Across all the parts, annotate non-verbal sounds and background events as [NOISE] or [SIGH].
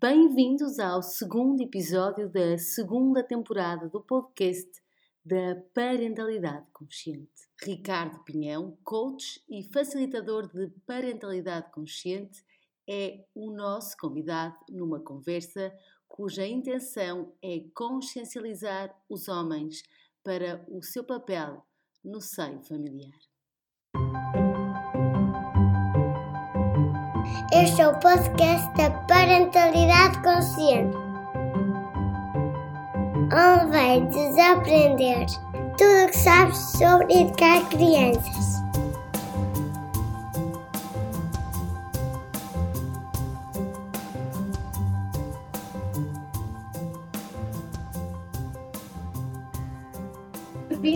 Bem-vindos ao segundo episódio da segunda temporada do podcast da Parentalidade Consciente. Ricardo Pinhão, coach e facilitador de parentalidade consciente, é o nosso convidado numa conversa cuja intenção é consciencializar os homens para o seu papel no seio familiar. Este é o podcast da Parentalidade Consciente, onde vai desaprender tudo o que sabes sobre educar crianças.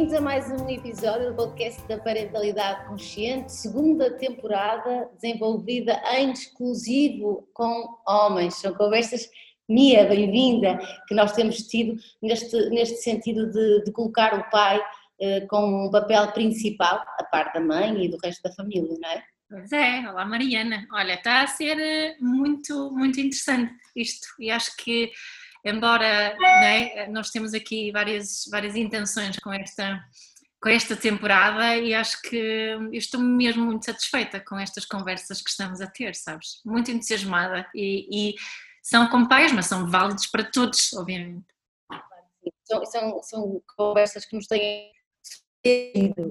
Bem-vindos a mais um episódio do podcast da Parentalidade Consciente, segunda temporada desenvolvida em exclusivo com homens. São conversas, Mia, bem-vinda, que nós temos tido neste, neste sentido de, de colocar o pai eh, com um papel principal, a parte da mãe e do resto da família, não é? Pois é, olá Mariana. Olha, está a ser eh, muito, muito interessante isto e acho que embora né, nós temos aqui várias, várias intenções com esta, com esta temporada e acho que eu estou mesmo muito satisfeita com estas conversas que estamos a ter, sabes? Muito entusiasmada e, e são com pais, mas são válidos para todos, obviamente. São, são, são conversas que nos têm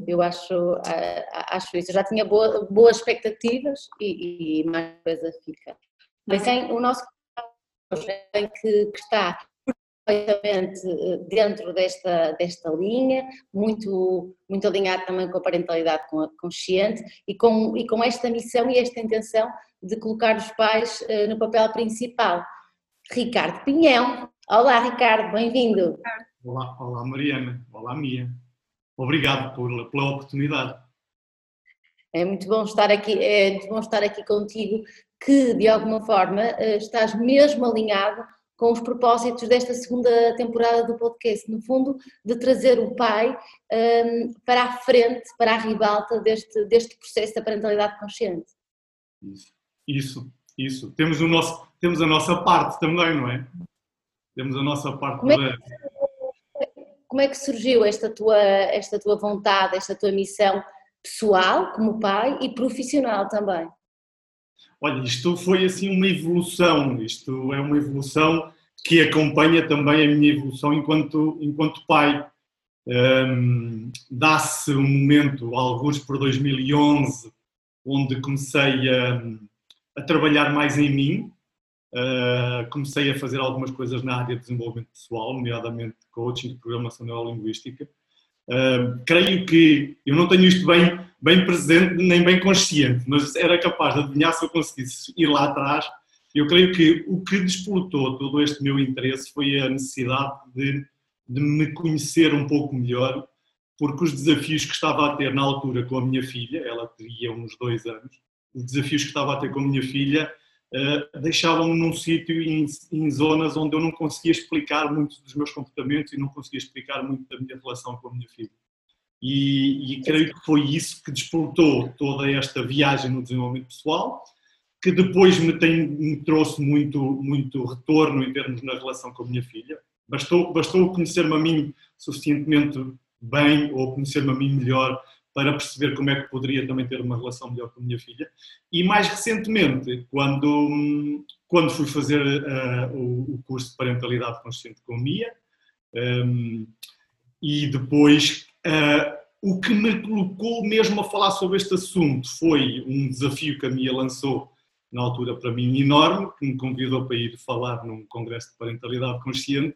eu acho, acho isso. Eu já tinha boa, boas expectativas e, e mais coisa fica. Mas tem o nosso que, que está perfeitamente eh, dentro desta, desta linha, muito, muito alinhado também com a parentalidade consciente e com, e com esta missão e esta intenção de colocar os pais uh, no papel principal. Ricardo Pinhão. Olá, Ricardo, bem-vindo. Olá, olá, Mariana. Olá, Mia. Obrigado por, pela oportunidade. É muito bom estar aqui, é muito bom estar aqui contigo que de alguma forma eh, estás mesmo alinhado com os propósitos desta segunda temporada do podcast, no fundo, de trazer o pai um, ehm, para a frente, para a ribalta deste, deste processo da parentalidade consciente. Isso, isso, isso. Temos, o nosso, temos a nossa parte também, não é? Temos a nossa parte como é que, como é que surgiu esta tua, esta tua vontade, esta tua missão pessoal, como pai, e profissional também? Olha, isto foi assim uma evolução, isto é uma evolução que acompanha também a minha evolução enquanto, enquanto pai. Um, Dá-se um momento, alguns por 2011, onde comecei a, a trabalhar mais em mim, uh, comecei a fazer algumas coisas na área de desenvolvimento pessoal, nomeadamente coaching programação neurolinguística. Uh, creio que eu não tenho isto bem bem presente nem bem consciente, mas era capaz de adivinhar se eu conseguisse ir lá atrás. Eu creio que o que despolutou todo este meu interesse foi a necessidade de, de me conhecer um pouco melhor, porque os desafios que estava a ter na altura com a minha filha, ela teria uns dois anos, os desafios que estava a ter com a minha filha uh, deixavam-me num sítio em, em zonas onde eu não conseguia explicar muito dos meus comportamentos e não conseguia explicar muito da minha relação com a minha filha. E, e, creio que foi isso que despertou toda esta viagem no desenvolvimento pessoal, que depois me, tem, me trouxe muito, muito retorno em termos na relação com a minha filha. Bastou, bastou conhecer-me a mim suficientemente bem, ou conhecer-me a mim melhor, para perceber como é que poderia também ter uma relação melhor com a minha filha. E mais recentemente, quando, quando fui fazer uh, o, o, curso de parentalidade consciente com a Mia, um, ehm, e depois Uh, o que me colocou mesmo a falar sobre este assunto foi um desafio que a Mia lançou na altura para mim enorme, que me convidou para ir falar num congresso de parentalidade consciente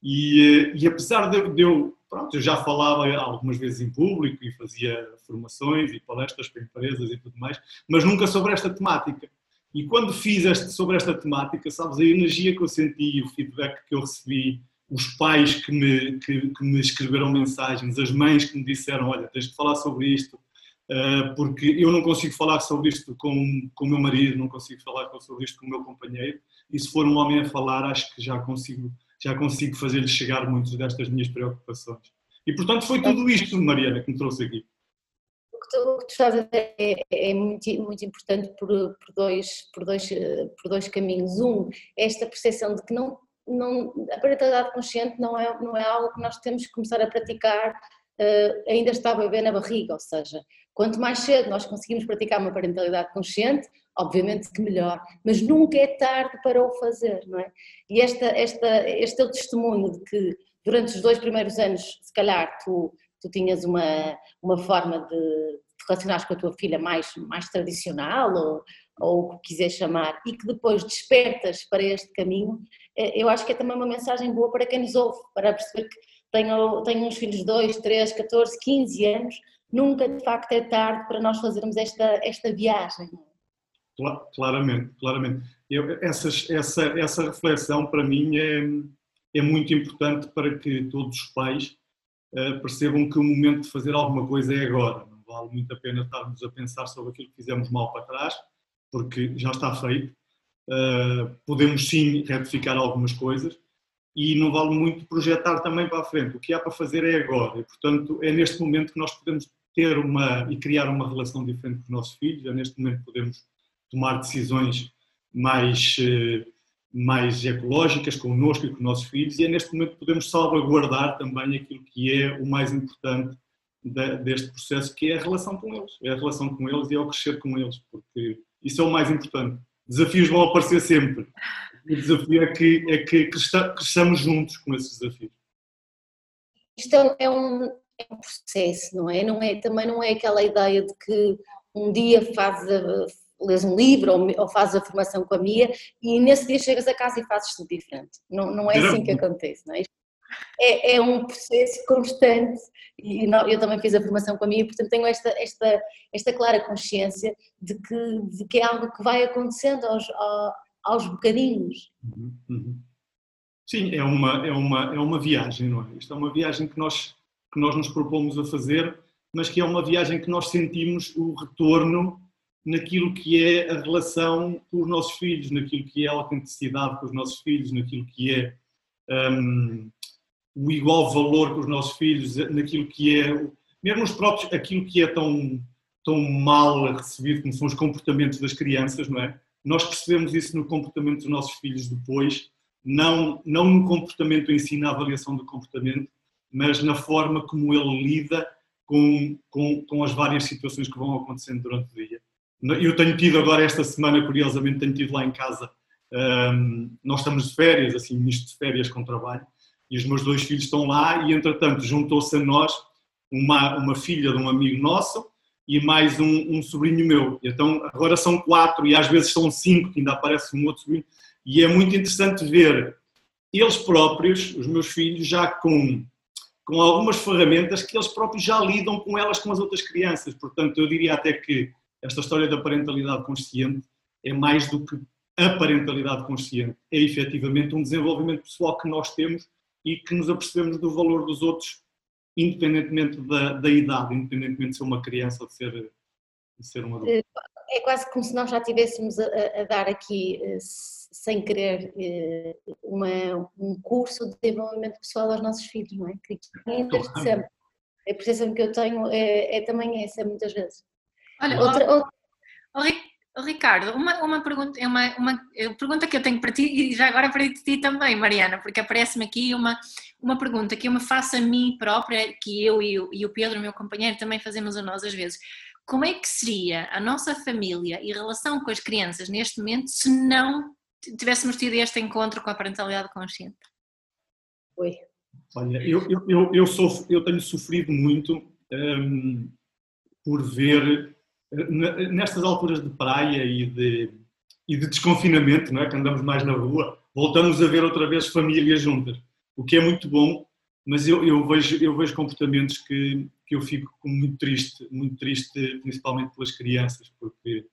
e, e apesar de, de, eu, pronto, eu já falava algumas vezes em público e fazia formações e palestras para empresas e tudo mais, mas nunca sobre esta temática. E quando fiz este, sobre esta temática, sabes, a energia que eu senti o feedback que eu recebi os pais que me, que, que, me escreveram mensagens, as mães que me disseram: Olha, tens de falar sobre isto, uh, porque eu não consigo falar sobre isto com, com o meu marido, não consigo falar sobre isto com o meu companheiro, e se for um homem a falar, acho que já consigo, já consigo fazer-lhe chegar muitas destas minhas preocupações. E portanto foi tudo isto, Mariana, que me trouxe aqui. o que tu estás a dizer é, é muito, muito importante por, por, dois, por, dois, por dois caminhos. Um, esta percepção de que não, não, a parentalidade consciente não é, não é algo que nós temos que começar a praticar uh, ainda está a beber na barriga, ou seja, quanto mais cedo nós conseguimos praticar uma parentalidade consciente, obviamente que melhor, mas nunca é tarde para o fazer, não é? E esta, esta, este é o testemunho de que durante os dois primeiros anos, se calhar, tu, tu tinhas uma, uma forma de, de relacionar com a tua filha mais, mais tradicional ou, ou o que quiser chamar, e que depois despertas para este caminho, eh, eu acho que é também uma mensagem boa para quem nos ouve, para perceber que tenho, tenho uns filhos de 2, 3, 14, 15 anos, nunca de facto é tarde para nós fazermos esta, esta viagem. Claramente, claramente. Eu, essas, essa, essa reflexão para mim é, é muito importante para que todos os pais uh, percebam que o momento de fazer alguma coisa é agora. Não vale muito a pena estarmos a pensar sobre aquilo que fizemos mal para trás, porque já está feito. Uh, podemos sim retificar algumas coisas e não vale muito projetar também para a frente. O que há para fazer é agora e, portanto, é neste momento que nós podemos ter uma e criar uma relação diferente com os nossos filhos, é neste momento que podemos tomar decisões mais uh, mais ecológicas connosco e com os nossos filhos e é neste momento que podemos salvaguardar também aquilo que é o mais importante deste processo, que é a relação com eles, é a relação com eles e é o crescer com eles, porque isso é o mais importante. Desafios vão aparecer sempre. O desafio é que, é que cresçamos juntos com esses desafios. Isto é um, é um processo, não é? não é? Também não é aquela ideia de que um dia faz lês um livro ou, ou fazes a formação com a Mia e nesse dia chegas a casa e fazes tudo diferente. Não, não é assim que acontece, não é? É, é, um processo constante e não, eu também fiz a formação com a minha, portanto tenho esta, esta, esta clara consciência de que, de que é algo que vai acontecendo aos, aos, aos bocadinhos. Uhum, uhum. Sim, é uma, é, uma, é uma viagem, não é? Isto é uma viagem que nós, que nós nos propomos a fazer, mas que é uma viagem que nós sentimos o retorno naquilo que é a relação com os nossos filhos, naquilo que é a autenticidade com os nossos filhos, naquilo que é um, o igual valor com os nossos filhos, naquilo que é, mesmo os próprios, aquilo que é tão, tão mal recebido como são os comportamentos das crianças, não é? Nós percebemos isso no comportamento dos nossos filhos depois, não, não no comportamento em si, na avaliação do comportamento, mas na forma como ele lida com, com, com as várias situações que vão acontecendo durante o dia. Eu tenho tido agora esta semana, curiosamente, tenho tido lá em casa, um, nós estamos de férias, assim, misto de férias com trabalho, e os meus dois filhos estão lá e, entretanto, juntou-se a nós uma, uma filha de um amigo nosso e mais um, um, sobrinho meu. Então, agora são quatro e às vezes são cinco, que ainda aparece um outro sobrinho, e é muito interessante ver eles próprios, os meus filhos, já com, com algumas ferramentas que eles próprios já lidam com elas com as outras crianças. Portanto, eu diria até que esta história da parentalidade consciente é mais do que a parentalidade consciente, é efetivamente um desenvolvimento pessoal que nós temos e que nos apercebemos do valor dos outros, independentemente da, da idade, independentemente de ser uma criança ou de ser, de ser um adulto. É quase como se nós já estivéssemos a, a, dar aqui, eh, sem querer, eh, uma, um curso de desenvolvimento pessoal aos nossos filhos, não é? Que é sempre. A percepção que eu tenho é, é também essa, muitas vezes. Olha, outra, outra... Oh, Ricardo, uma, uma, pergunta, é uma, uma pergunta que eu tenho para ti e já agora para ti também, Mariana, porque aparece-me aqui uma, uma pergunta que eu me faço a mim própria, que eu e o, e o Pedro, meu companheiro, também fazemos a nós às vezes. Como é que seria a nossa família e relação com as crianças neste momento se não tivéssemos tido este encontro com a parentalidade consciente? Oi. Olha, eu, eu, eu, eu, sou, eu tenho sofrido muito um, por ver nestas alturas de praia e de, e de desconfinamento, não é? que andamos mais na rua, voltamos a ver outra vez famílias juntas, o que é muito bom, mas eu, eu, vejo, eu vejo comportamentos que, que eu fico muito triste, muito triste principalmente pelas crianças, porque,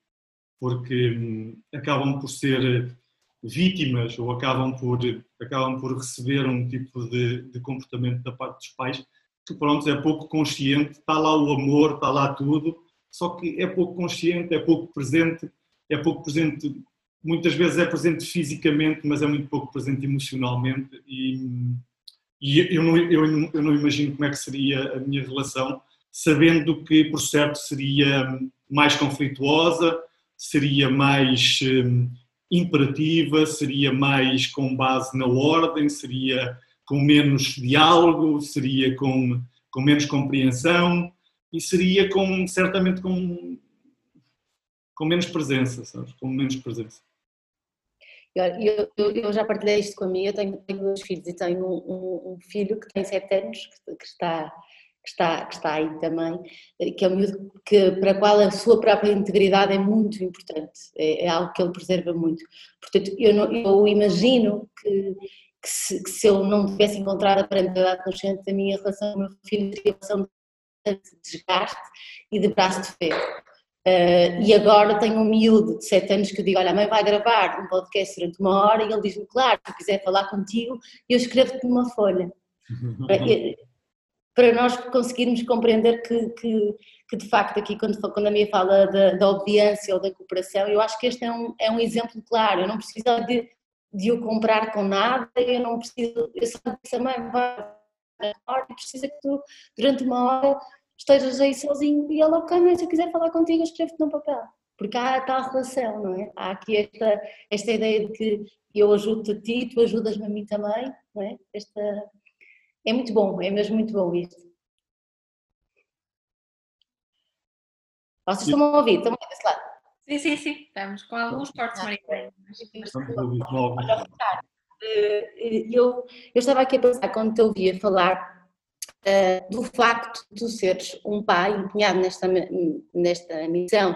porque hum, acabam por ser vítimas ou acabam por, acabam por receber um tipo de, de comportamento da parte dos pais que pronto, é pouco consciente, está lá o amor, está lá tudo, só que é pouco consciente, é pouco presente, é pouco presente, muitas vezes é presente fisicamente, mas é muito pouco presente emocionalmente e, e eu, não, eu, eu não imagino como é que seria a minha relação sabendo que, por certo, seria mais conflituosa, seria mais hum, imperativa, seria mais com base na ordem, seria com menos diálogo, seria com, com menos compreensão e seria com, certamente com, com menos presença, sabes? Com menos presença. Eu, eu, eu, já partilhei isto com a minha, eu tenho, tenho dois filhos e tenho um, um, um filho que tem sete anos, que, que, está, que, está, que está aí também, que é um miúdo que, para a qual a sua própria integridade é muito importante, é, é algo que ele preserva muito. Portanto, eu, não, eu imagino que, que, se, que, se, eu não tivesse encontrado a parentalidade consciente, a minha relação com o meu filho teria relação de desgaste e de braço de ferro. Uh, e agora tenho um miúdo de 7 anos que digo, olha, a mãe vai gravar um podcast durante uma hora e ele diz-me, claro, se quiser falar contigo, eu escrevo-te numa folha. Para nós conseguirmos compreender que, que, que, de facto aqui quando, quando a minha fala da, da, obediência ou da cooperação, eu acho que este é um, é um exemplo claro, eu não preciso de, de o comprar com nada, eu não preciso, eu só disse a mãe, vai, precisa que tu durante uma hora estejas aí sozinho e ele, ok, mas se eu quiser falar contigo, escrevo-te num papel. Porque há tal relação, não é? Há aqui esta, esta ideia de que eu ajudo-te a ti, tu ajudas-me a mim também, não é? Esta, é muito bom, é mesmo muito bom isto. Vocês estão a ouvir? Estão a ouvir desse lado? Sim, sim, sim. Estamos com alguns cortes, Maria. Eu, eu estava aqui a pensar, quando te ouvia falar uh, do facto de tu seres um pai empenhado nesta, nesta missão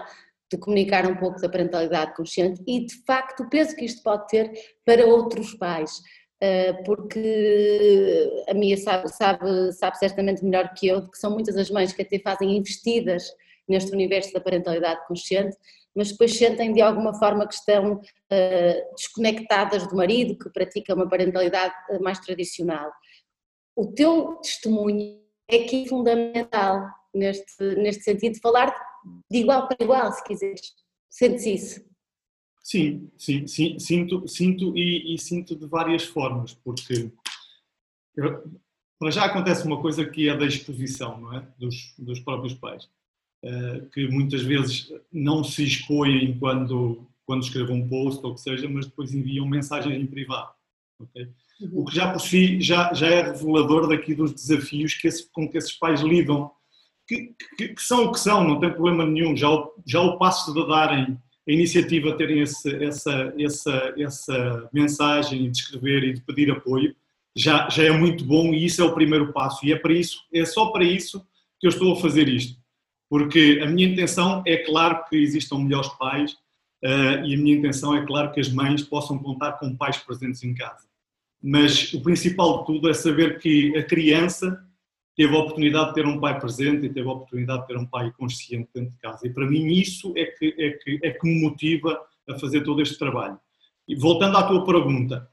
de comunicar um pouco da parentalidade consciente e de facto o peso que isto pode ter para outros pais. Uh, porque a minha sabe, sabe, sabe certamente melhor que eu que são muitas as mães que até fazem investidas neste universo da parentalidade consciente, mas depois sentem de alguma forma que estão uh, desconectadas do marido, que pratica uma parentalidade mais tradicional o teu testemunho é que é fundamental neste, neste sentido falar de igual para igual, se quiseres. Sentes isso? Sim, sim, sim sinto, sinto e, e, sinto de várias formas, porque para já acontece uma coisa que é da exposição, não é? Dos, dos próprios pais, uh, que muitas vezes não se expõem quando, quando escrevem um post ou o que seja, mas depois enviam mensagens em privado. Okay? O que já por si já, já é revelador daqui dos desafios que esse, com que esses pais lidam, que, que, que, são o que são, não tem problema nenhum, já o, já o passo de darem a iniciativa, terem esse, essa, essa, essa mensagem de escrever e de pedir apoio, já, já é muito bom e isso é o primeiro passo. E é para isso, é só para isso que eu estou a fazer isto, porque a minha intenção é claro que existam melhores pais uh, e a minha intenção é claro que as mães possam contar com pais presentes em casa mas o principal de tudo é saber que a criança teve a oportunidade de ter um pai presente e teve a oportunidade de ter um pai consciente dentro de casa. E para mim isso é que, é que, é que me motiva a fazer todo este trabalho. E voltando à tua pergunta,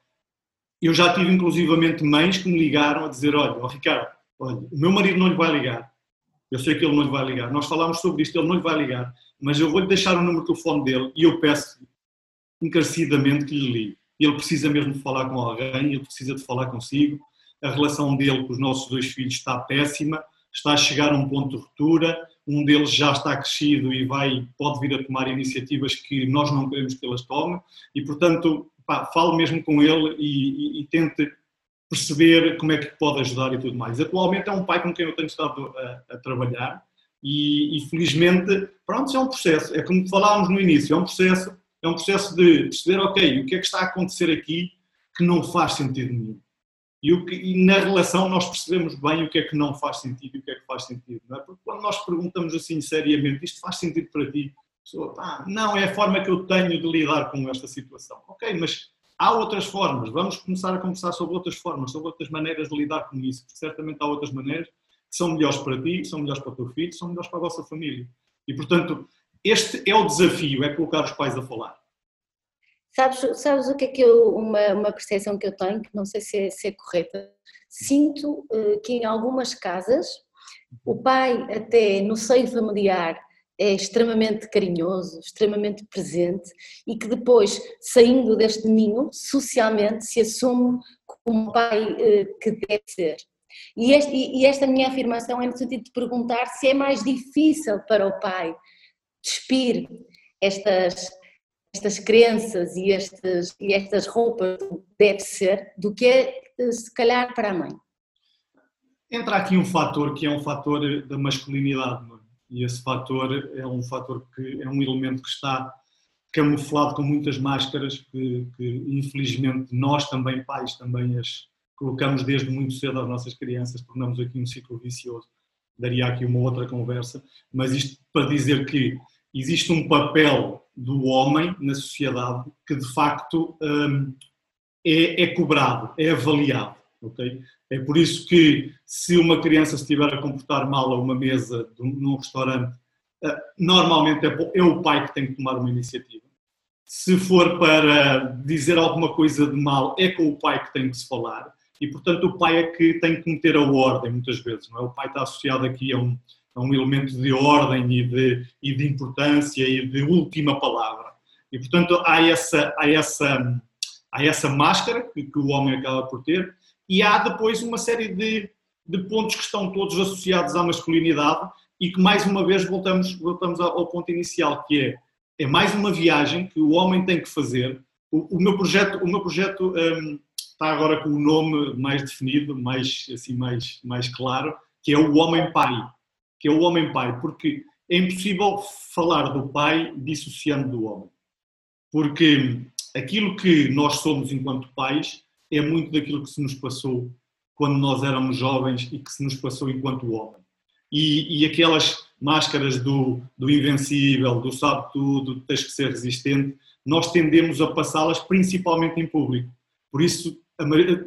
eu já tive inclusivamente mães que me ligaram a dizer, olha, oh, Ricardo, olha, o meu marido não lhe vai ligar, eu sei que ele não lhe vai ligar, nós falámos sobre isto, ele não lhe vai ligar, mas eu vou-lhe deixar o número de telefone dele e eu peço encarecidamente que lhe ligue ele precisa mesmo de falar com alguém, ele precisa de falar consigo. A relação dele com os nossos dois filhos está péssima, está a chegar a um ponto de ruptura. Um deles já está crescido e vai, pode vir a tomar iniciativas que nós não queremos que elas tomem. E, portanto, pá, falo mesmo com ele e, e, e tente perceber como é que pode ajudar e tudo mais. Atualmente é um pai com quem eu tenho estado a, a trabalhar e, e, felizmente, pronto, é um processo. É como falámos no início, é um processo é um processo de perceber, ok, o que é que está a acontecer aqui que não faz sentido nenhum. E, o que, e na relação nós percebemos bem o que é que não faz sentido e o que é que faz sentido. Não é? Porque quando nós perguntamos assim seriamente, isto faz sentido para ti? A pessoa, ah, não, é a forma que eu tenho de lidar com esta situação. Ok, mas há outras formas. Vamos começar a conversar sobre outras formas, sobre outras maneiras de lidar com isso. Certamente há outras maneiras que são melhores para ti, são melhores para o teu filho, são melhores para a vossa família. E, portanto, este é o desafio, é colocar os pais a falar. Sabes, sabes o que é que eu, uma, uma percepção que eu tenho, que não sei se é, se é correta, sinto uh, que em algumas casas o pai até no seio familiar é extremamente carinhoso, extremamente presente e que depois, saindo deste ninho, socialmente se assume como um pai uh, que deve ser. E, este, e, esta minha afirmação é no sentido de perguntar se é mais difícil para o pai despir estas, estas crenças e, estes, e estas roupas deve ser do que é se calhar para a mãe. Entra aqui um fator que é um fator da masculinidade, não é? e esse fator é um fator que é um elemento que está camuflado com muitas máscaras que, que infelizmente nós também pais também as colocamos desde muito cedo às nossas crianças, tornamos aqui um ciclo vicioso. Daria aqui uma outra conversa, mas isto para dizer que existe um papel do homem na sociedade que de facto hum, é, é, cobrado, é avaliado. Okay? É por isso que se uma criança se estiver a comportar mal a uma mesa um, num restaurante, uh, normalmente é, é o pai que tem que tomar uma iniciativa. Se for para dizer alguma coisa de mal, é com o pai que tem que se falar e, portanto, o pai é que tem que meter a ordem, muitas vezes. Não é? O pai está associado aqui a um, a um elemento de ordem e de, e de importância e de última palavra. E, portanto, há essa, há essa, há essa máscara que, que o homem acaba por ter e há depois uma série de, de pontos que estão todos associados à masculinidade e que, mais uma vez, voltamos, voltamos ao ponto inicial, que é, é mais uma viagem que o homem tem que fazer. O, o meu projeto, o meu projeto um, está agora com o nome mais definido, mais, assim, mais, mais claro, que é o homem-pai. Que é o homem-pai, porque é impossível falar do pai dissociando do homem. Porque aquilo que nós somos enquanto pais é muito daquilo que se nos passou quando nós éramos jovens e que se nos passou enquanto homem. E, e aquelas máscaras do, do invencível, do sabe tudo, do tens que ser resistente, nós tendemos a passá-las principalmente em público. Por isso,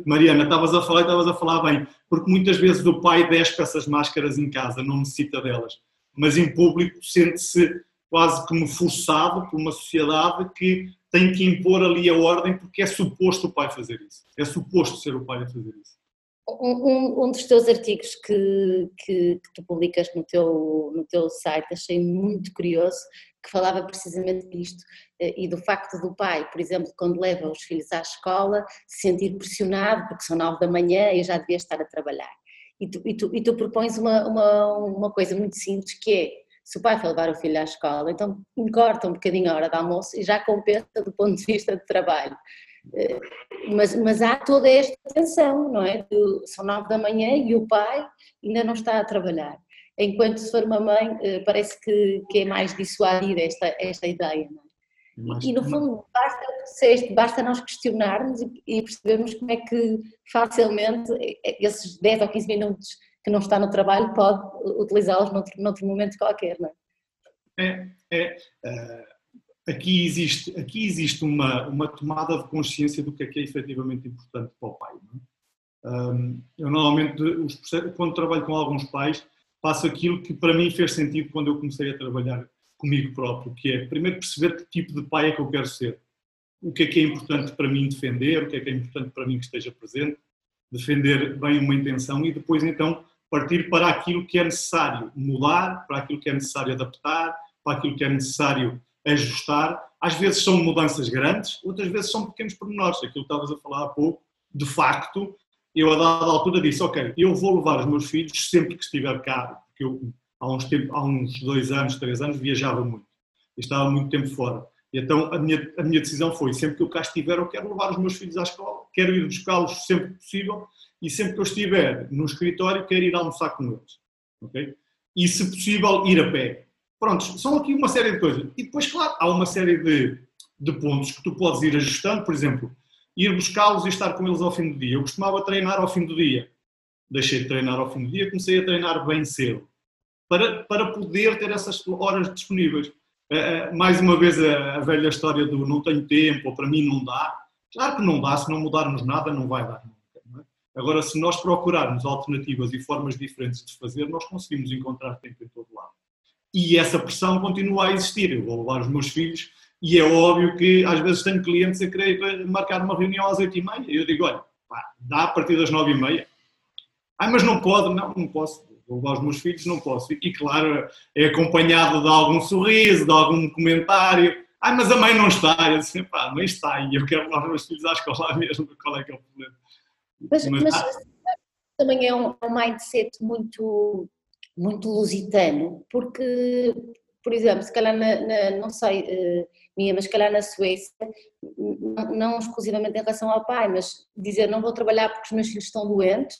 Mariana, estavas a falar e estavas a falar bem, porque muitas vezes o pai despe essas máscaras em casa, não necessita delas, mas em público sente-se quase como forçado por uma sociedade que tem que impor ali a ordem porque é suposto o pai fazer isso, é suposto ser o pai a fazer isso. Um, um, dos teus artigos que, que, que, tu publicas no teu, no teu site achei muito curioso, que falava precisamente disto eh, e do facto do pai, por exemplo, quando leva os filhos à escola, se sentir pressionado porque são nove da manhã e já devia estar a trabalhar. E tu, e tu, e tu propões uma, uma, uma coisa muito simples que é, se o pai for levar o filho à escola, então encorta um bocadinho a hora de almoço e já compensa do ponto de vista de trabalho. Eh, mas, mas há toda esta tensão, não é? São nove da manhã e o pai ainda não está a trabalhar. Enquanto se for uma mãe, eh, parece que, que é mais dissuadida esta, esta ideia, não é? E no fundo, basta, basta nós questionarmos e percebermos como é que facilmente esses 10 ou 15 minutos que não está no trabalho pode utilizá-los noutro, noutro momento qualquer, não é? É, é, aqui existe, aqui existe uma, uma tomada de consciência do que é que é efetivamente importante para o pai. É? Um, eu normalmente, quando trabalho com alguns pais, faço aquilo que para mim fez sentido quando eu comecei a trabalhar comigo próprio, que é primeiro perceber que tipo de pai é que eu quero ser. O que é que é importante para mim defender, o que é que é importante para mim que esteja presente, defender bem uma intenção e depois então partir para aquilo que é necessário mudar, para aquilo que é necessário adaptar, para aquilo que é necessário ajustar. Às vezes são mudanças grandes, outras vezes são pequenos pormenores. Aquilo que estavas a falar há pouco, de facto, eu a dada altura disse, ok, eu vou levar os meus filhos sempre que estiver cá, porque eu há uns, tempo, há uns dois anos, três anos, viajava muito. estava muito tempo fora. E então a minha, a minha decisão foi, sempre que eu cá estiver, eu quero levar os meus filhos à escola, quero ir buscá-los sempre que possível e sempre que eu estiver no escritório, quero ir almoçar com eles. Okay? E, se possível, ir a pé. Prontos, são aqui uma série de coisas. E depois, claro, há uma série de, de pontos que tu podes ir ajustando, por exemplo, ir buscá-los e estar com eles ao fim do dia. Eu costumava treinar ao fim do dia. Deixei de treinar ao fim do dia, comecei a treinar bem cedo para, para poder ter essas horas disponíveis. Uh, mais uma vez a, a, velha história do não tenho tempo ou para mim não dá. Claro que não dá, se não mudarmos nada não vai dar. Não é? Agora, se nós procurarmos alternativas e formas diferentes de fazer, nós conseguimos encontrar tempo em todo lado. E essa pressão continua a existir. Eu vou levar os meus filhos e é óbvio que às vezes tenho clientes a querer marcar uma reunião às oito e meia. E eu digo, olha, pá, dá a partir das nove e meia. Ah, mas não pode. Não, não posso vou levar os meus filhos, não posso. E claro, é acompanhado de algum sorriso, de algum comentário. Ah, mas a mãe não está. Eu disse, pá, a mãe está e eu quero levar os meus filhos à escola [LAUGHS] mesmo. Qual é que é o problema? Mas, mas, mas também é um, um mindset muito, muito lusitano, porque, por exemplo, se calhar, na, na, não sei, uh, minha, mas calhar na Suécia, não, não exclusivamente em relação ao pai, mas dizer não vou trabalhar porque os meus filhos estão doentes,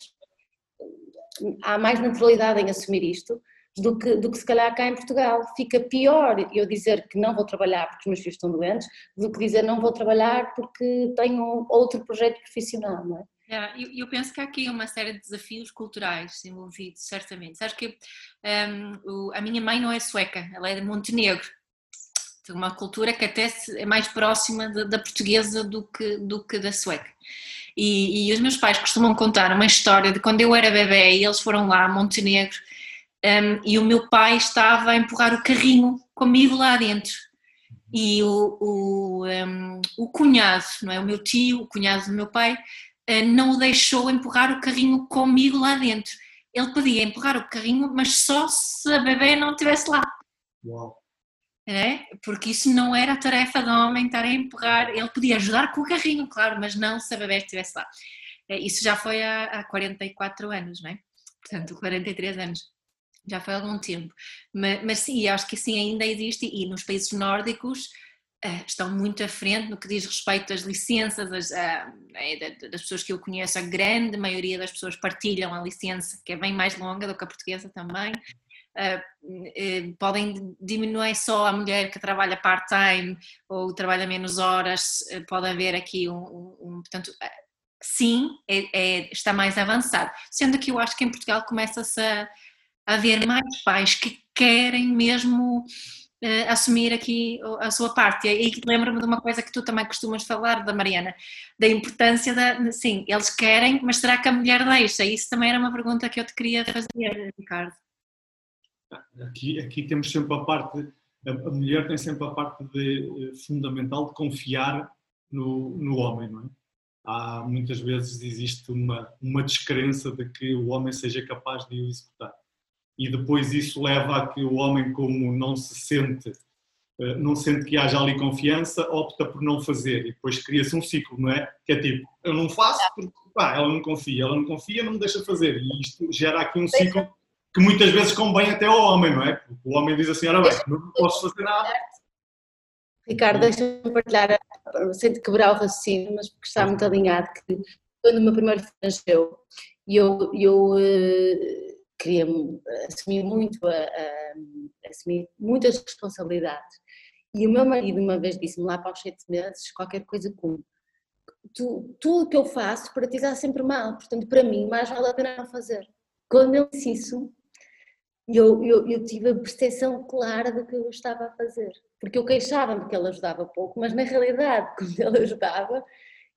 há mais naturalidade em assumir isto do que, do que se calhar cá em Portugal. Fica pior eu dizer que não vou trabalhar porque os meus filhos estão doentes do que dizer não vou trabalhar porque tenho outro projeto profissional, não é? É, eu, eu, penso que há aqui uma série de desafios culturais envolvidos, certamente. Sabes que um, a minha mãe não é sueca, ela é de Montenegro. Tem uma cultura que até é mais próxima da portuguesa do que, do que da sueca. E, e, os meus pais costumam contar uma história de quando eu era bebê e eles foram lá a Montenegro um, e o meu pai estava a empurrar o carrinho comigo lá dentro. E o, o, um, o cunhado, não é? O meu tio, o cunhado do meu pai, uh, não o deixou empurrar o carrinho comigo lá dentro. Ele podia empurrar o carrinho, mas só se a bebê não estivesse lá. Uau. É? Porque isso não era a tarefa do homem estar a empurrar. Ele podia ajudar com o carrinho, claro, mas não se a bebê estivesse lá. É, isso já foi há, há 44 anos, não é? Portanto, 43 anos já foi há algum tempo. Mas, mas sim, acho que assim ainda existe e nos países nórdicos uh, estão muito à frente no que diz respeito às licenças, as, uh, das pessoas que eu conheço, a grande maioria das pessoas partilham a licença, que é bem mais longa do que a portuguesa também. Uh, podem diminuir só a mulher que trabalha part-time ou trabalha menos horas, pode haver aqui um, um, um portanto, sim, é, é, está mais avançado. Sendo que eu acho que em Portugal começa-se a, haver mais pais que querem mesmo uh, assumir aqui a sua parte. E aí lembra-me de uma coisa que tu também costumas falar, da Mariana, da importância da. Sim, eles querem, mas será que a mulher deixa? Isso também era uma pergunta que eu te queria fazer, Ricardo. Aqui, aqui temos sempre a parte. A mulher tem sempre a parte de, eh, fundamental de confiar no, no homem, não é? Há, muitas vezes existe uma, uma descrença de que o homem seja capaz de o executar e depois isso leva a que o homem, como não se sente, eh, não sente que haja ali confiança, opta por não fazer e depois cria-se um ciclo, não é? Que é tipo, eu não faço porque pá, ela não confia, ela não confia, não me deixa fazer e isto gera aqui um ciclo que muitas vezes convém até ao homem, não é? Porque o homem diz assim, ora bem, não posso fazer nada. Ricardo, deixa-me partilhar, sem quebrar o raciocínio, mas porque está muito alinhado, que quando o meu primeiro filho nasceu, eu, eu eh, queria assumir muito, a, a, assumir muitas responsabilidades. E o meu marido uma vez disse-me lá para os sete meses qualquer coisa como tu, tudo que eu faço para ti está sempre mal, portanto para mim mais vale a pena não fazer. Quando eu disse isso, eu, eu, eu tive a percepção clara do que eu estava a fazer, porque eu queixava-me que ele ajudava pouco, mas na realidade, [LAUGHS] quando ele ajudava,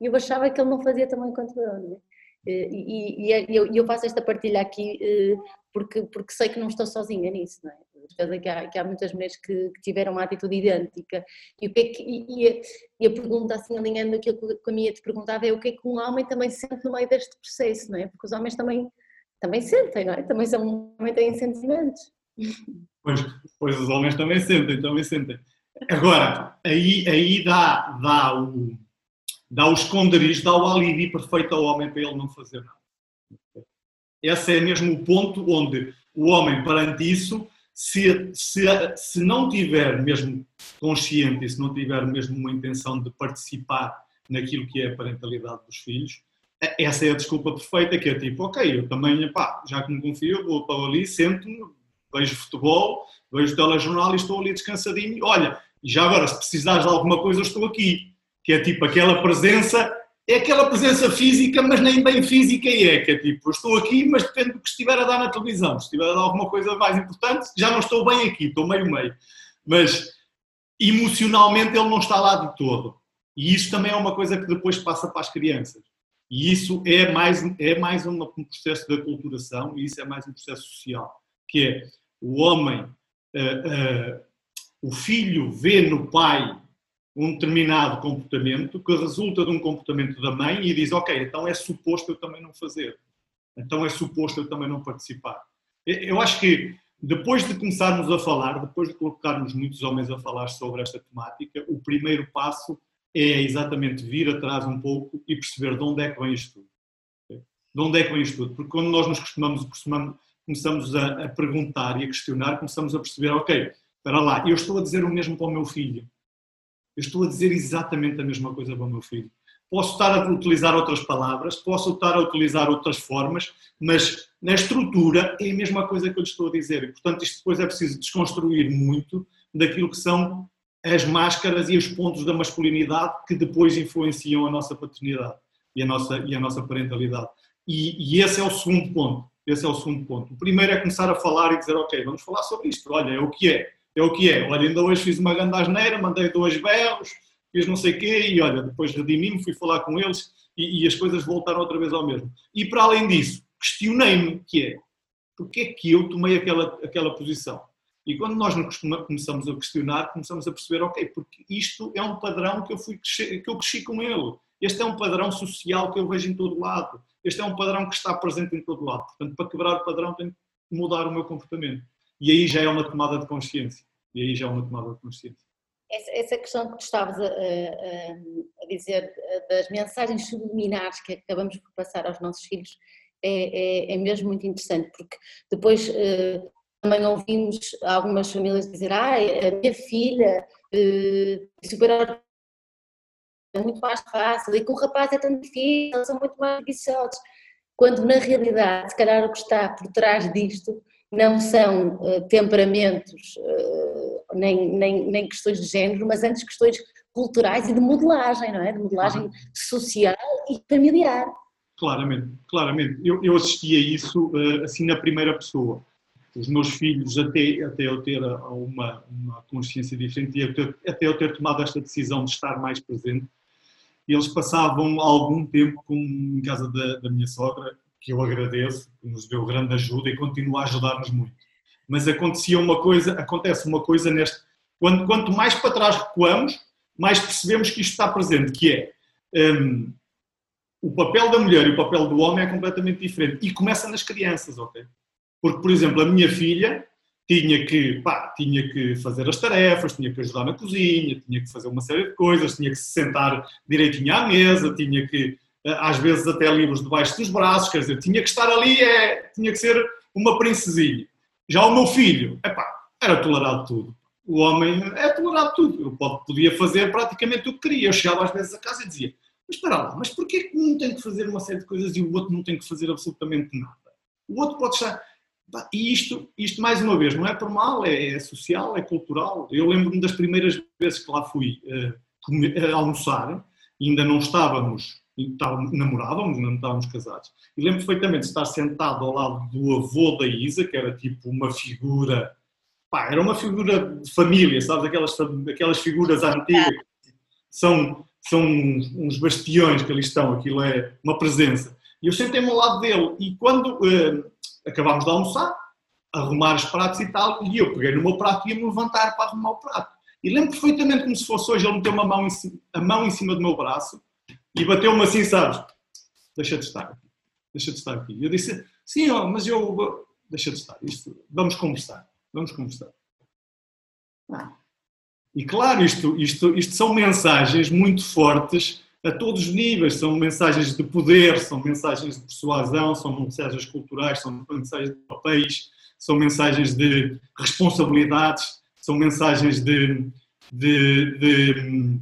eu achava que ele não fazia também quanto eu. É? E, e, e eu, eu, faço esta partilha aqui eh, porque, porque sei que não estou sozinha nisso, não é? Que há, que há muitas mulheres que, que, tiveram uma atitude idêntica. E, o que é que, e, a, e a pergunta, assim, alinhando aquilo que a minha te perguntava, é o que é que um homem também sente no meio deste processo, não é? Porque os homens também, também sentem, não é? Também, são, também têm sentimentos. Pois, pois os homens também sentem, também sentem. Agora, aí, aí dá, dá o dá o esconderijo, dá o alívio perfeito ao homem para ele não fazer nada. Esse é mesmo o ponto onde o homem, perante isso, se, se, se não tiver mesmo consciente e se não tiver mesmo uma intenção de participar naquilo que é a parentalidade dos filhos, essa é a desculpa perfeita, que é tipo, ok, eu também, pá, já que me confio, vou estou ali, sento-me, vejo futebol, vejo telejornal e estou ali descansadinho. Olha, já agora, se precisares de alguma coisa, eu estou aqui que é tipo aquela presença, é aquela presença física, mas nem bem física é, que é tipo, eu estou aqui, mas depende do que estiver a dar na televisão. Se estiver a dar alguma coisa mais importante, já não estou bem aqui, estou meio-meio. Mas emocionalmente ele não está lá de todo. E isso também é uma coisa que depois passa para as crianças. E isso é mais, é mais um processo de aculturação, e isso é mais um processo social, que é o homem, uh, uh, o filho vê no pai um determinado comportamento que resulta de um comportamento da mãe e diz, ok, então é suposto eu também não fazer. Então é suposto eu também não participar. Eu acho que depois de começarmos a falar, depois de colocarmos muitos homens a falar sobre esta temática, o primeiro passo é exatamente vir atrás um pouco e perceber de onde é que vem isto tudo. De onde é que vem isto tudo? Porque quando nós nos costumamos, costumamos começamos a, a, perguntar e a questionar, começamos a perceber, ok, espera lá, eu estou a dizer o mesmo para o meu filho. Eu estou a dizer exatamente a mesma coisa para o meu filho. Posso estar a utilizar outras palavras, posso estar a utilizar outras formas, mas na estrutura é a mesma coisa que eu lhe estou a dizer. E, portanto, isto depois é preciso desconstruir muito daquilo que são as máscaras e os pontos da masculinidade que depois influenciam a nossa paternidade e a nossa, e a nossa parentalidade. E, e esse é o segundo ponto. Esse é o segundo ponto. O primeiro é começar a falar e dizer, ok, vamos falar sobre isto. Olha, é o que é. É o que é. Olha, ainda hoje fiz uma grande asneira, mandei dois berros, fiz não sei o quê, e olha, depois redimi-me, fui falar com eles e, e, as coisas voltaram outra vez ao mesmo. E para além disso, questionei-me, que é, porque é que eu tomei aquela, aquela posição? E quando nós começamos a questionar, começamos a perceber, ok, porque isto é um padrão que eu, fui, que eu cresci com ele. Este é um padrão social que eu vejo em todo lado. Este é um padrão que está presente em todo lado. Portanto, para quebrar o padrão, tenho que mudar o meu comportamento. E aí já é uma tomada de consciência. E aí já é uma tomada de consciência. Essa, essa questão que tu estavas a, a, a, dizer das mensagens subliminares que acabamos por passar aos nossos filhos é, é, é mesmo muito interessante, porque depois eh, também ouvimos algumas famílias dizer ah, a minha filha eh, super é muito mais fácil e com o rapaz é tão difícil, são muito mais ambiciosos. Quando na realidade, se calhar o que está por trás disto não são uh, temperamentos, uh, nem, nem, nem questões de género, mas antes questões culturais e de modelagem, não é? De modelagem uhum. social e familiar. Claramente, claramente. Eu, eu assisti a isso uh, assim na primeira pessoa. Os meus filhos, até, até eu ter uma, uma consciência diferente e até, até eu ter tomado esta decisão de estar mais presente, eles passavam algum tempo com, em casa da, da, minha sogra, que eu agradeço, que nos deu grande ajuda e continua a ajudar-nos muito. Mas acontecia uma coisa, acontece uma coisa neste, quando, quanto mais para trás recuamos, mais percebemos que isto está presente, que é um, o papel da mulher e o papel do homem é completamente diferente. E começa nas crianças, ok? Porque, por exemplo, a minha filha, tinha que, pá, tinha que fazer as tarefas, tinha que ajudar na cozinha, tinha que fazer uma série de coisas, tinha que se sentar direitinho à mesa, tinha que, eh, às vezes, até livros debaixo dos braços, quer dizer, tinha que estar ali, é, tinha que ser uma princesinha. Já o meu filho, epá, era tolerado tudo. O homem é tolerado tudo. Eu podia fazer praticamente o que queria. Eu chegava às vezes a casa e dizia, mas espera lá, mas porquê que um tem que fazer uma série de coisas e o outro não tem que fazer absolutamente nada? O outro pode estar e isto, isto, mais uma vez, não é por mal, é, é social, é cultural. Eu lembro-me das primeiras vezes que lá fui uh, almoçar, ainda não estávamos, estávamos, namorávamos, não estávamos casados. E lembro perfeitamente de estar sentado ao lado do avô da Isa, que era tipo uma figura, pá, era uma figura de família, sabes? Aquelas, aquelas figuras antigas. São, são uns bastiões que ali estão, aquilo é uma presença. E eu sentei-me ao lado dele, e quando. Uh, acabámos de almoçar, arrumar os pratos e tal, e eu peguei no meu prato e ia-me levantar para arrumar o prato. E lembro perfeitamente como se fosse hoje, ele meteu uma mão cima, a mão em cima do meu braço e bateu-me assim, sabes? Deixa de estar aqui, deixa de estar aqui. E eu disse, sim, mas eu, deixa de estar, isto, vamos conversar, vamos conversar. Ah. E claro, isto, isto, isto são mensagens muito fortes a todos os níveis. São mensagens de poder, são mensagens de persuasão, são mensagens culturais, são mensagens de papéis, são mensagens de responsabilidades, são mensagens de, de, de,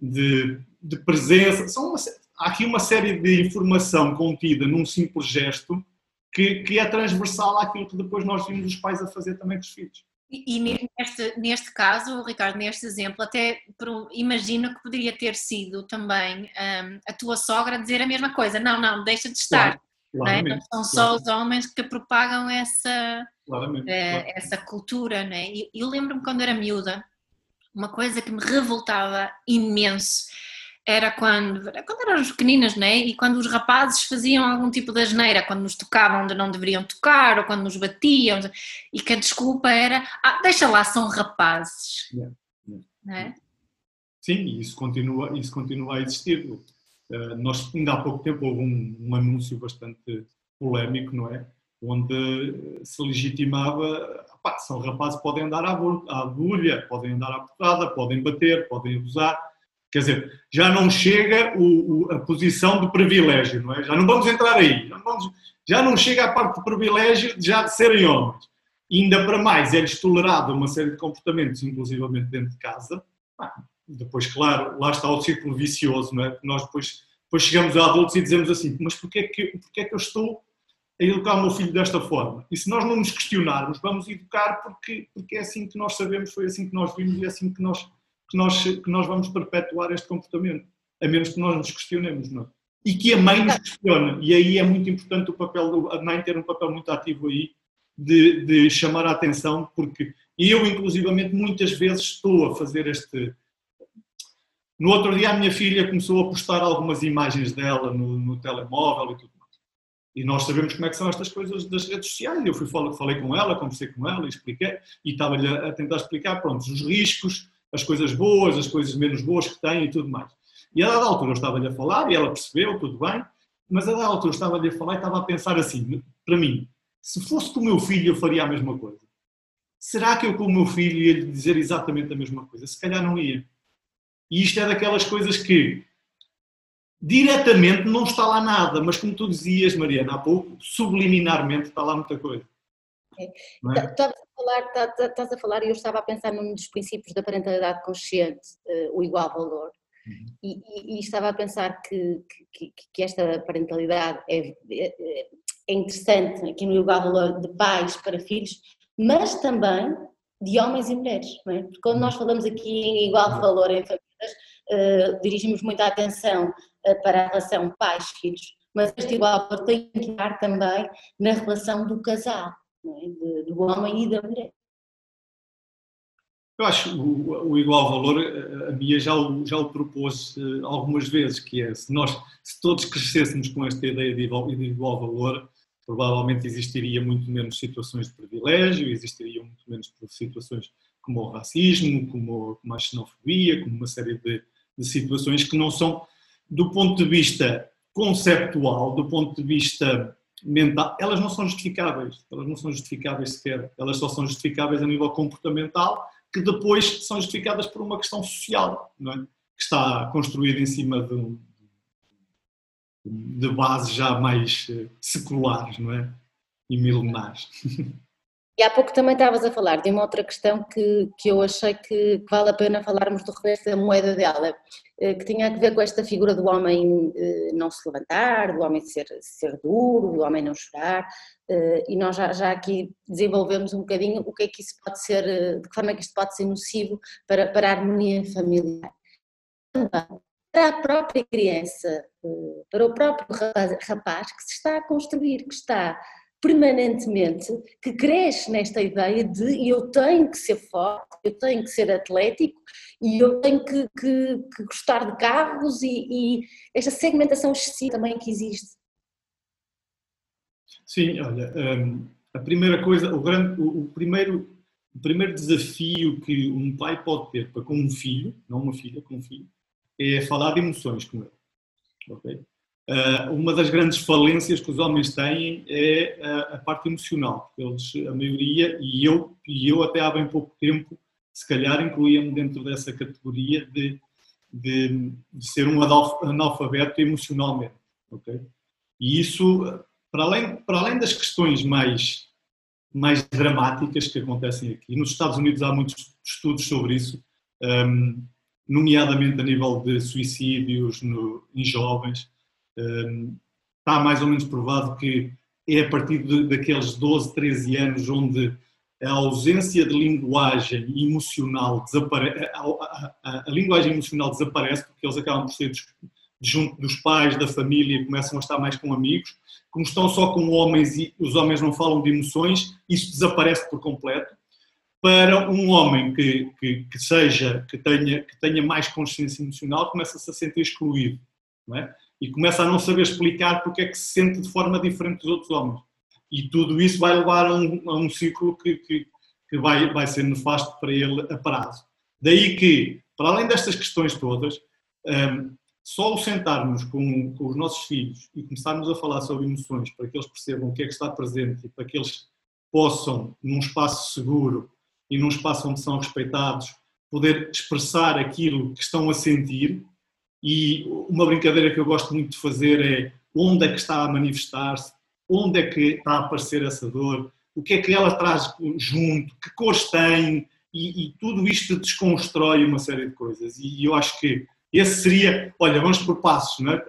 de, de presença. São uma, há aqui uma série de informação contida num simples gesto que, que é transversal àquilo que depois nós vimos os pais a fazer também com os filhos. E, neste, neste caso, Ricardo, neste exemplo, até imagino que poderia ter sido também um, a tua sogra dizer a mesma coisa. Não, não, deixa de estar. Claro, não, é? não são só os homens que propagam essa, é, essa cultura. Não é? E eu lembro-me quando era miúda, uma coisa que me revoltava imenso era quando, quando éramos pequeninas, né? E quando os rapazes faziam algum tipo de asneira, quando nos tocavam onde não deveriam tocar, ou quando nos batiam, e que a desculpa era, ah, deixa lá, são rapazes. Yeah. Yeah. É? Sim, isso continua, isso continua a existir. Uh, nós, ainda há pouco tempo, houve um, um anúncio bastante polémico, não é? Onde se legitimava, pá, são rapazes, podem andar à, à agulha, podem andar à porrada, podem bater, podem abusar Quer dizer, já não chega o, o, a posição de privilégio, não é? Já não vamos entrar aí. Já não, vamos, já não chega a parte do privilégio de já de serem homens. E ainda para mais, é-lhes tolerado uma série de comportamentos, inclusivamente dentro de casa. Ah, depois, claro, lá está o círculo vicioso, não é? Nós depois, depois chegamos a adultos e dizemos assim, mas porquê é que, é que eu estou a educar o meu filho desta forma? E se nós não nos questionarmos, vamos educar porque, porque é assim que nós sabemos, foi assim que nós vimos e é assim que nós que nós, que nós vamos perpetuar este comportamento, a menos que nós nos questionemos, não é? E que a mãe nos questione, e aí é muito importante o papel, a mãe ter um papel muito ativo aí, de, de chamar a atenção, porque eu, inclusivamente, muitas vezes estou a fazer este. No outro dia, a minha filha começou a postar algumas imagens dela no, no telemóvel e tudo mais. E nós sabemos como é que são estas coisas das redes sociais. Eu fui, falei com ela, conversei com ela, expliquei, e estava-lhe a tentar explicar, pronto, os riscos, as coisas boas, as coisas menos boas que tem e tudo mais. E a dada altura eu estava-lhe a falar e ela percebeu, tudo bem, mas a dada altura eu estava-lhe a falar e estava a pensar assim, para mim, se fosse com o meu filho eu faria a mesma coisa. Será que eu com o meu filho ia lhe dizer exatamente a mesma coisa? Se calhar não ia. E isto é daquelas coisas que diretamente não está lá nada, mas como tu dizias, Mariana, há pouco, subliminarmente está lá muita coisa. É. É? Falar, tá, tá, estás a falar e eu estava a pensar num dos princípios da parentalidade consciente, uh, o igual valor. Uhum. E, e, e, estava a pensar que, que, que esta parentalidade é, é, é, interessante aqui no igual valor de pais para filhos, mas também de homens e mulheres, é? Porque quando nós falamos aqui em igual uhum. valor em famílias, uh, dirigimos muita atenção uh, para a relação pais-filhos, mas este igual valor tem que estar também na relação do casal é? do homem e da mulher. Eu acho o, o igual valor, a Bia já o, já o propôs uh, algumas vezes, que é, se nós, se todos crescêssemos com esta ideia de igual, de igual valor, provavelmente existiria muito menos situações de privilégio, existiria muito menos situações como o racismo, como, como a xenofobia, como uma série de, de situações que não são, do ponto de vista conceptual, do ponto de vista mental, elas não são justificáveis, elas não são justificáveis sequer, elas só são justificáveis a nível comportamental, que depois são justificadas por uma questão social, é? que está construída em cima de, de bases já mais eh, seculares não é? e milenares. [LAUGHS] E há pouco também estavas a falar de uma outra questão que, que eu achei que, vale a pena falarmos do reverso da moeda dela, que tinha a ver com esta figura do homem eh, não se levantar, do homem ser, ser duro, do homem não chorar, eh, e nós já, já aqui desenvolvemos um bocadinho o que é que isso pode ser, de que forma é que isto pode ser nocivo para, para a harmonia familiar. Também, para a própria criança, para o próprio rapaz que se está a construir, que está permanentemente que cresce nesta ideia de eu tenho que ser forte, eu tenho que ser atlético e eu tenho que, que, que gostar de carros e, e, esta segmentação excessiva também que existe. Sim, olha, um, a primeira coisa, o, grande, o, o, primeiro, o primeiro desafio que um pai pode ter para com um filho, não uma filha, com um filho, é falar de emoções com ele. Okay? Uh, uma das grandes falências que os homens têm é a, parte emocional. Eles, a maioria, e eu, e eu até há bem pouco tempo, se calhar incluía-me dentro dessa categoria de, de, de, ser um analfabeto emocionalmente. Okay? E isso, para além, para além das questões mais, mais dramáticas que acontecem aqui, nos Estados Unidos há muitos estudos sobre isso, um, nomeadamente a nível de suicídios no, em jovens, está mais ou menos provado que é a partir de, daqueles 12, 13 anos onde a ausência de linguagem emocional desaparece, a, a, a, a, linguagem emocional desaparece porque eles acabam por ser junto dos pais, da família, começam a estar mais com amigos. Como estão só com homens e os homens não falam de emoções, isso desaparece por completo. Para um homem que, que, que seja, que tenha, que tenha mais consciência emocional, começa-se a sentir excluído. Não é? e começa a não saber explicar porque é que se sente de forma diferente dos outros homens. E tudo isso vai levar a um, a um ciclo que, que, que, vai, vai ser nefasto para ele a prazo. Daí que, para além destas questões todas, um, só o sentarmos com, com, os nossos filhos e começarmos a falar sobre emoções para que eles percebam o que é que está presente e para que eles possam, num espaço seguro e num espaço onde são respeitados, poder expressar aquilo que estão a sentir. E uma brincadeira que eu gosto muito de fazer é onde é que está a manifestar-se, onde é que está a aparecer essa dor, o que é que ela traz junto, que cores tem, e, e tudo isto desconstrói uma série de coisas. E eu acho que esse seria, olha, vamos por passos, não é?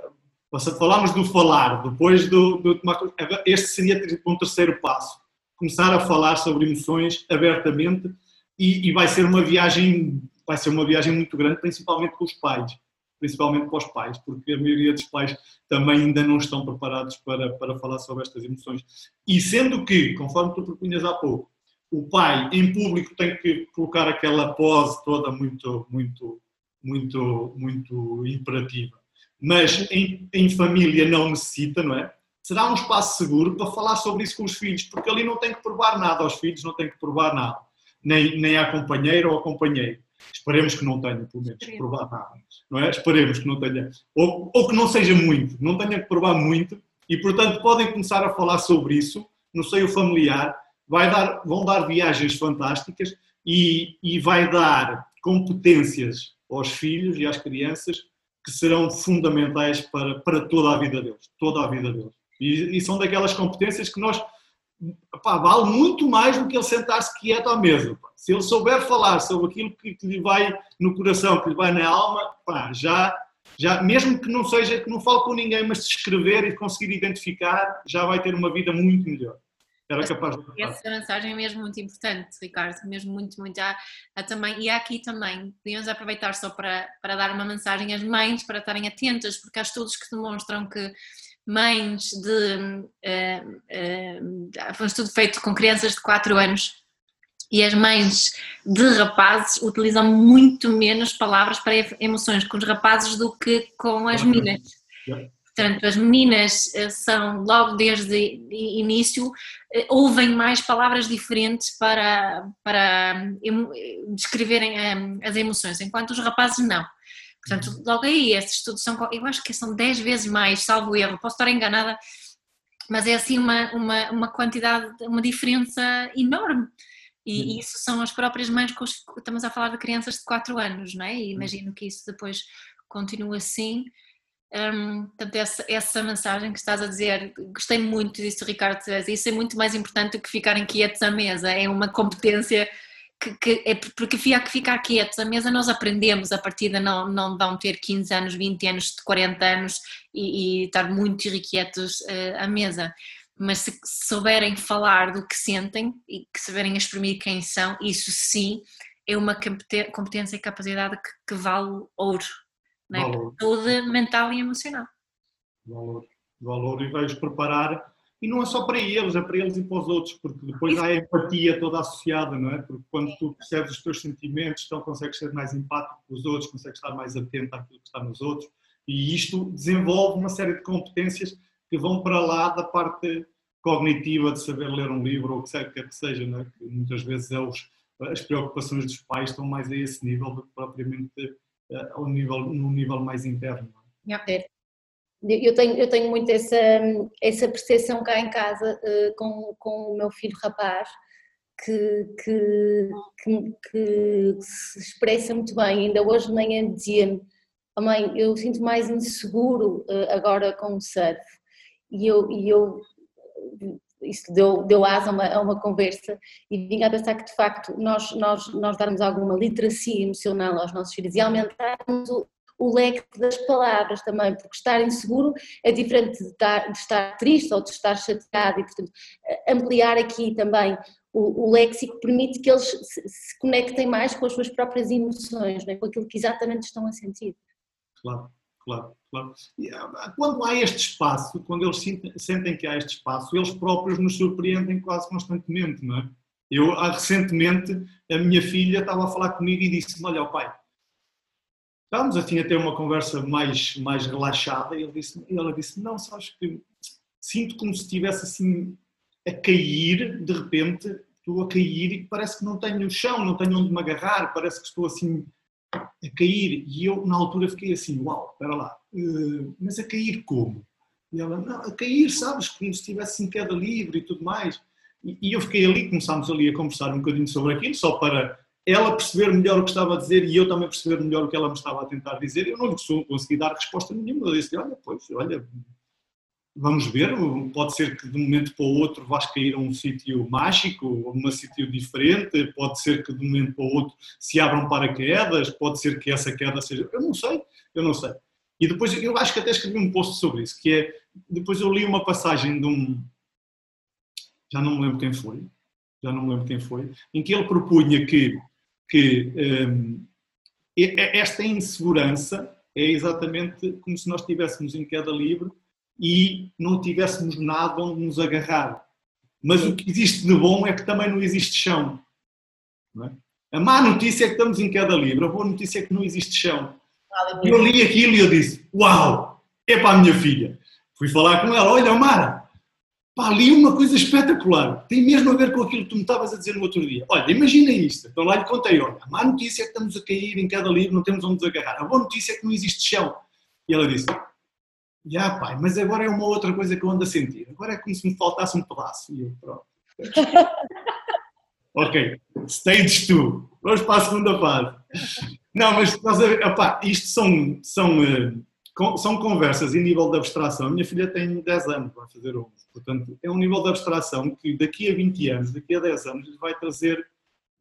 Falámos do falar, depois do, do este seria um terceiro passo, começar a falar sobre emoções abertamente e, e, vai ser uma viagem, vai ser uma viagem muito grande, principalmente com os pais, principalmente para os pais, porque a maioria dos pais também ainda não estão preparados para, para falar sobre estas emoções. E sendo que, conforme tu propunhas há pouco, o pai em público tem que colocar aquela pose toda muito, muito, muito, muito imperativa mas em, em família não necessita, não é? Será um espaço seguro para falar sobre isso com os filhos, porque ali não tem que provar nada aos filhos, não tem que provar nada, nem, nem à companheira ou ao companheiro. Esperemos que não tenha, pelo menos, que provar nada, não é? Esperemos que não tenha, ou, ou que não seja muito, não tenha que provar muito, e portanto podem começar a falar sobre isso no seio familiar, vai dar, vão dar viagens fantásticas e, e vai dar competências aos filhos e às crianças que serão fundamentais para, para toda a vida deles, toda a vida deles. E, e são daquelas competências que nós, pá, vale muito mais do que ele sentar-se quieto à mesa. Pá. Se ele souber falar sobre aquilo que, que, lhe vai no coração, que lhe vai na alma, pá, já, já, mesmo que não seja, que não fale com ninguém, mas se escrever e conseguir identificar, já vai ter uma vida muito melhor era capaz de Essa mensagem é mesmo muito importante, Ricardo, mesmo muito, muito. Há, há também, e há aqui também, podíamos aproveitar só para, para dar uma mensagem às mães para estarem atentas, porque há estudos que demonstram que mães de. Uh, uh, foi um estudo feito com crianças de 4 anos e as mães de rapazes utilizam muito menos palavras para emoções com os rapazes do que com as meninas. Portanto, as meninas eh, são, logo desde o início, ouvem mais palavras diferentes para, para descreverem as emoções, enquanto os rapazes não. Portanto, uhum. logo aí, estes estudos são, eu acho que são 10 vezes mais, salvo erro, posso estar enganada, mas é assim uma, uma, uma quantidade, uma diferença enorme. E uhum. isso são as próprias mães, os, estamos a falar de crianças de 4 anos, não é? E imagino que isso depois continua assim. Um, portanto, essa, essa mensagem que estás a dizer, gostei muito disso, Ricardo. Isso é muito mais importante do que ficarem quietos à mesa, é uma competência que, que é porque ficar quietos à mesa nós aprendemos a partir de não, não vão ter 15 anos, 20 anos, 40 anos e, e estar muito irrequietos uh, à mesa. Mas se souberem falar do que sentem e que souberem exprimir quem são, isso sim é uma competência e capacidade que, que vale ouro né? saúde mental e emocional. Valor, valor e vais preparar, e não é só para eles, é para eles e para os outros, porque depois há a empatia toda associada, não é? Porque quando tu percebes os teus sentimentos, então consegues ser mais empático com os outros, consegues estar mais atento àquilo que está nos outros, e isto desenvolve uma série de competências que vão para lá da parte cognitiva de saber ler um livro ou o que quer que seja, não é? que muitas vezes é os, as preocupações dos pais estão mais a esse nível do que propriamente ao nível, no nível mais interno. É. Eu tenho, eu tenho muito essa, essa percepção cá em casa uh, com, com o meu filho rapaz, que, que, que, que, se expressa muito bem. Ainda hoje de manhã dizia-me: oh mãe, eu sinto mais inseguro uh, agora com o surf. E eu, e eu isso deu, deu asa a uma, a uma conversa e vim a pensar que de facto nós, nós, nós darmos alguma literacia emocional aos nossos filhos e aumentarmos o leque das palavras também, porque estar inseguro é diferente de estar, de estar triste ou de estar chateado e portanto ampliar aqui também o, o léxico permite que eles se, se, conectem mais com as suas próprias emoções, é? com aquilo que exatamente estão a sentir. Claro claro, claro. Ah, quando há este espaço, quando eles sentem que há este espaço, eles próprios nos surpreendem quase constantemente, não é? Eu, ah, recentemente, a minha filha estava a falar comigo e disse-me, olha, pai, estávamos assim a ter uma conversa mais, mais relaxada e ele disse, ela disse não, sabes que sinto como se estivesse assim a cair, de repente, estou a cair e parece que não tenho chão, não tenho onde me agarrar, parece que estou assim a cair. E eu, na altura, fiquei assim: Uau, espera lá, uh, mas a cair como? E ela: Não, a cair, sabes, como se estivesse em queda livre e tudo mais. E, e eu fiquei ali, começámos ali a conversar um bocadinho sobre aquilo, só para ela perceber melhor o que estava a dizer e eu também perceber melhor o que ela me estava a tentar dizer. Eu não lhe consegui dar resposta nenhuma. Eu disse: Olha, pois, olha, vamos ver. Pode ser que de um momento para o outro vais cair a um sítio mágico, ou um sítio diferente. Pode ser que de um momento para o outro se abram paraquedas. Pode ser que essa queda seja. Eu não sei, eu não sei. E depois eu acho que até escrevi um post sobre isso, que é. Depois eu li uma passagem de um. Já não me lembro quem foi, já não me lembro quem foi, em que ele propunha que, que um, esta insegurança é exatamente como se nós estivéssemos em queda livre e não tivéssemos nada onde nos agarrar. Mas o que existe de bom é que também não existe chão. Não é? A má notícia é que estamos em queda livre, a boa notícia é que não existe chão. Eu li aquilo e eu disse: Uau, é para a minha filha. Fui falar com ela: Olha, Mara, Pá, uma coisa espetacular. Tem mesmo a ver com aquilo que tu me estavas a dizer no outro dia. Olha, imagina isto. Então lá lhe contei, olha, a má notícia é que estamos a cair em cada livro, não temos onde nos agarrar. A boa notícia é que não existe chão. E ela disse, já pai, mas agora é uma outra coisa que eu ando a sentir. Agora é como se me faltasse um pedaço. E eu, pronto. [LAUGHS] ok, stage 2. Vamos para a segunda fase. Não, mas estás a ver, opá, isto são, são, eh, são conversas em nível de abstração. A minha filha tem 10 anos, vai fazer 11. Portanto, é um nível de abstração que daqui a 20 anos, daqui a 10 anos, vai trazer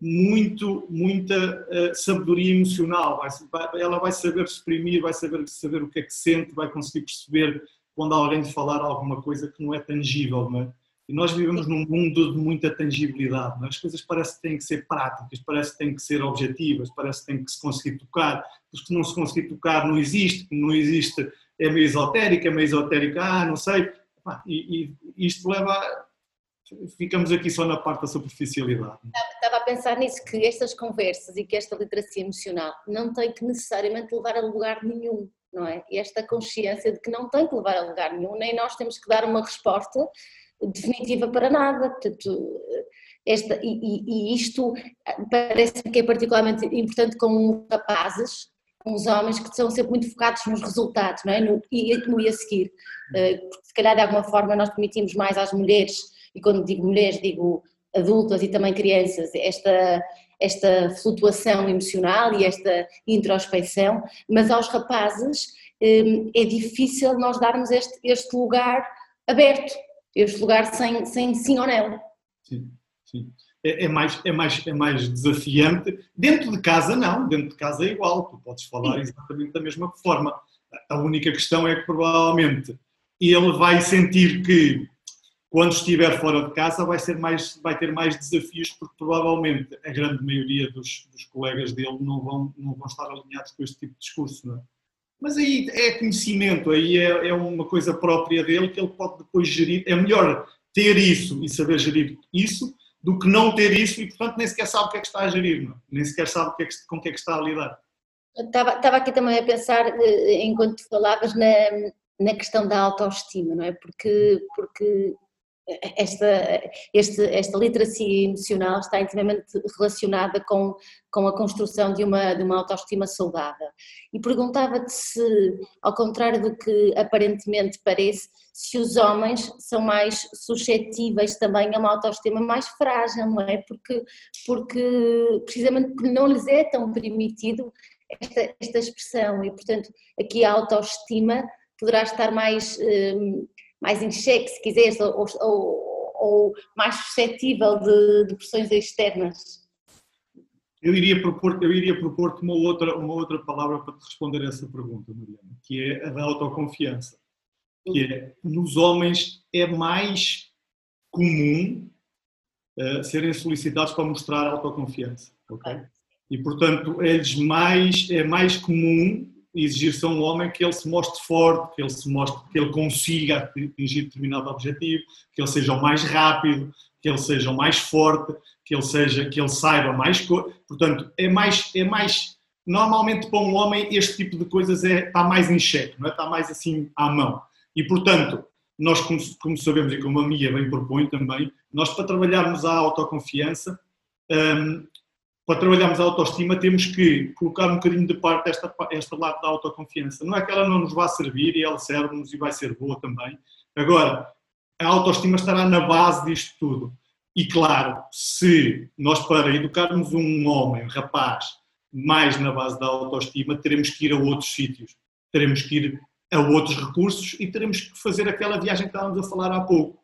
muito, muita uh, sabedoria emocional. Vai, vai, ela vai saber exprimir, vai saber, saber o que é que sente, vai conseguir perceber quando alguém lhe falar alguma coisa que não é tangível. Não é? E nós vivemos num mundo de muita tangibilidade. É? As coisas parecem que têm que ser práticas, parece que têm que ser objetivas, parece que têm que se conseguir tocar. Porque se não se conseguir tocar, não existe. Não existe, é meio esotérico, é meio esotérico, ah, não sei. E, e isto leva a, ficamos aqui só na parte da superficialidade. Estava a pensar nisso, que estas conversas e que esta literacia emocional não tem que necessariamente levar a lugar nenhum, não é? Esta consciência de que não tem que levar a lugar nenhum, nem nós temos que dar uma resposta definitiva para nada. Portanto, esta, e, e isto parece-me que é particularmente importante com rapazes, os homens que são sempre muito focados nos resultados, não é? No, e, no e a seguir. Eh, porque se calhar de alguma forma nós permitimos mais às mulheres, e quando digo mulheres digo adultas e também crianças, esta, esta flutuação emocional e esta introspecção, mas aos rapazes eh, é difícil nós darmos este, este lugar aberto, este lugar sem, sem sim ou não. Sim, sim. É, é, mais, é, mais, é mais desafiante. Dentro de casa, não. Dentro de casa é igual. Tu podes falar sim. exatamente da mesma forma. A única questão é que provavelmente ele vai sentir que quando estiver fora de casa vai, ser mais, vai ter mais desafios porque provavelmente a grande maioria dos, dos colegas dele não vão, não vão estar alinhados com este tipo de discurso. Não é? Mas aí é conhecimento, aí é, é, uma coisa própria dele que ele pode depois gerir. É melhor ter isso e saber gerir isso do que não ter isso e, portanto, nem sequer sabe o que é que está a gerir, não? É? nem sequer sabe que é que, com o que é que está a lidar. Estava, estava aqui também a pensar, eh, enquanto falavas, na, na questão da autoestima, não é? Porque, porque esta, este, esta literacia emocional está intimamente relacionada com, com a construção de uma, de uma autoestima saudável. E perguntava-te se, ao contrário do que aparentemente parece, se os homens são mais suscetíveis também a uma autoestima mais frágil, não é? Porque, porque precisamente porque não lhes é tão permitido esta, esta expressão e, portanto, aqui a autoestima poderá estar mais. Hum, mais em xeque, se quiseres, ou, ou, ou mais suscetível de, de, pressões externas? Eu iria propor propor-te uma outra, uma outra palavra para te responder a essa pergunta, Mariana, que é a da autoconfiança. Que é, nos homens é mais comum uh, serem solicitados para mostrar autoconfiança, ok? E, portanto, é mais, é mais comum exigir-se a um homem que ele se mostre forte, que ele se mostre, que ele consiga atingir determinado objetivo, que ele seja o mais rápido, que ele seja o mais forte, que ele seja, que ele saiba mais coisas. Portanto, é mais, é mais, normalmente para um homem este tipo de coisas é, está mais em xeque, não é? está mais assim à mão. E portanto, nós como, como sabemos e como a Mia bem propõe também, nós para trabalharmos a autoconfiança, um, para trabalharmos a autoestima, temos que colocar um bocadinho de parte esta, esta lado da autoconfiança. Não é que ela não nos vá servir e ela serve-nos e vai ser boa também. Agora, a autoestima estará na base disto tudo. E claro, se nós para educarmos um homem, um rapaz, mais na base da autoestima, teremos que ir a outros sítios, teremos que ir a outros recursos e teremos que fazer aquela viagem que estávamos a falar há pouco.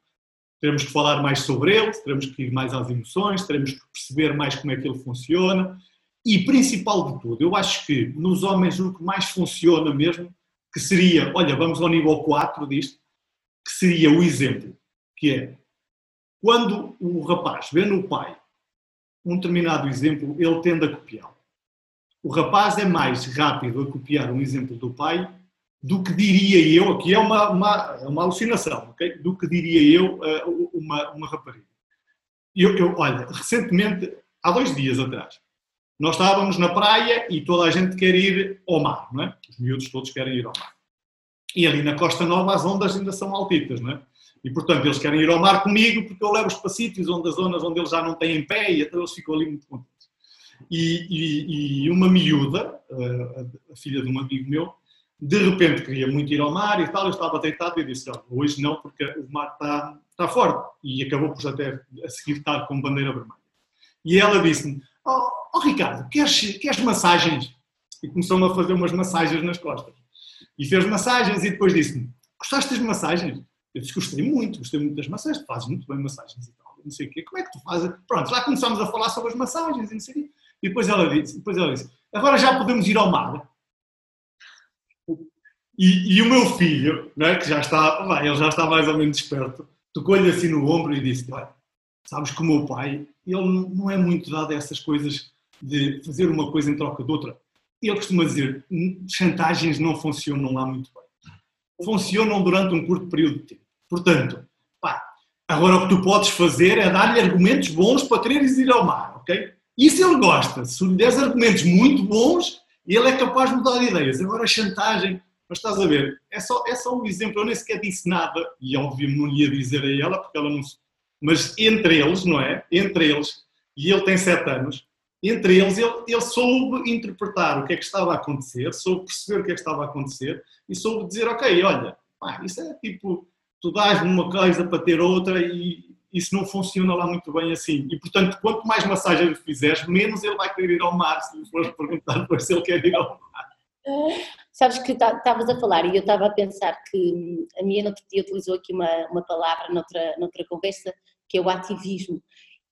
Teremos que falar mais sobre ele, teremos que ir mais às emoções, teremos que perceber mais como é que ele funciona. E principal de tudo, eu acho que nos homens o que mais funciona mesmo, que seria, olha, vamos ao nível 4 disto, que seria o exemplo, que é quando o rapaz vê no pai um determinado exemplo, ele tende a copiá-lo. O rapaz é mais rápido a copiar um exemplo do pai do que diria eu, aqui é uma, uma, uma alucinação, okay? do que diria eu uma, uma rapariga. Eu, eu, olha, recentemente, há dois dias atrás, nós estávamos na praia e toda a gente quer ir ao mar, não é? Os miúdos todos querem ir ao mar. E ali na Costa Nova as ondas ainda são altitas, não é? E portanto eles querem ir ao mar comigo porque eu levo-os para sítios onde as zonas onde eles já não têm pé e então eles ficam ali muito contentes. E, e, e uma miúda, a filha de um amigo meu, de repente queria muito ir ao mar e tal, eu estava deitado e disse, oh, hoje não, porque o mar está, está forte. E acabou por até a seguir estar com bandeira vermelha. E ela disse-me, oh, oh, Ricardo, queres, queres massagens? E começou-me a fazer umas massagens nas costas. E fez massagens e depois disse-me, gostaste das massagens? Eu disse, gostei muito, gostei muito das massagens, tu fazes muito bem massagens e tal, não sei o quê, como é que tu fazes? Pronto, já começámos a falar sobre as massagens e não sei o quê. E depois ela disse, depois ela disse agora já podemos ir ao mar? E, e, o meu filho, né, que já está, vai, ele já está mais ou menos desperto, tocou-lhe assim no ombro e disse: Olha, sabes que o meu pai, ele não é muito dado a essas coisas de fazer uma coisa em troca de outra. Ele costuma dizer: chantagens não funcionam lá muito bem. Funcionam durante um curto período de tempo. Portanto, pá, agora o que tu podes fazer é dar-lhe argumentos bons para quereres ir ao mar, ok? Se ele gosta, se lhe des argumentos muito bons, ele é capaz de mudar de ideias. Agora, a chantagem, mas estás a ver, é só, é só um exemplo, eu nem sequer disse nada, e obviamente não ia dizer a ela, porque ela não Mas entre eles, não é? Entre eles, e ele tem sete anos, entre eles ele, ele soube interpretar o que é que estava a acontecer, soube perceber o que é que estava a acontecer, e soube dizer, ok, olha, pá, isso é tipo, tu dás-me uma coisa para ter outra e isso não funciona lá muito bem assim. E, portanto, quanto mais massagem lhe fizeres, menos ele vai querer ir ao mar, se lhe fores perguntar depois se ele quer ir ao mar. [LAUGHS] Sabes que estavas a falar e eu estava a pensar que a minha no outro dia utilizou aqui uma, uma palavra noutra, noutra conversa, que é o ativismo.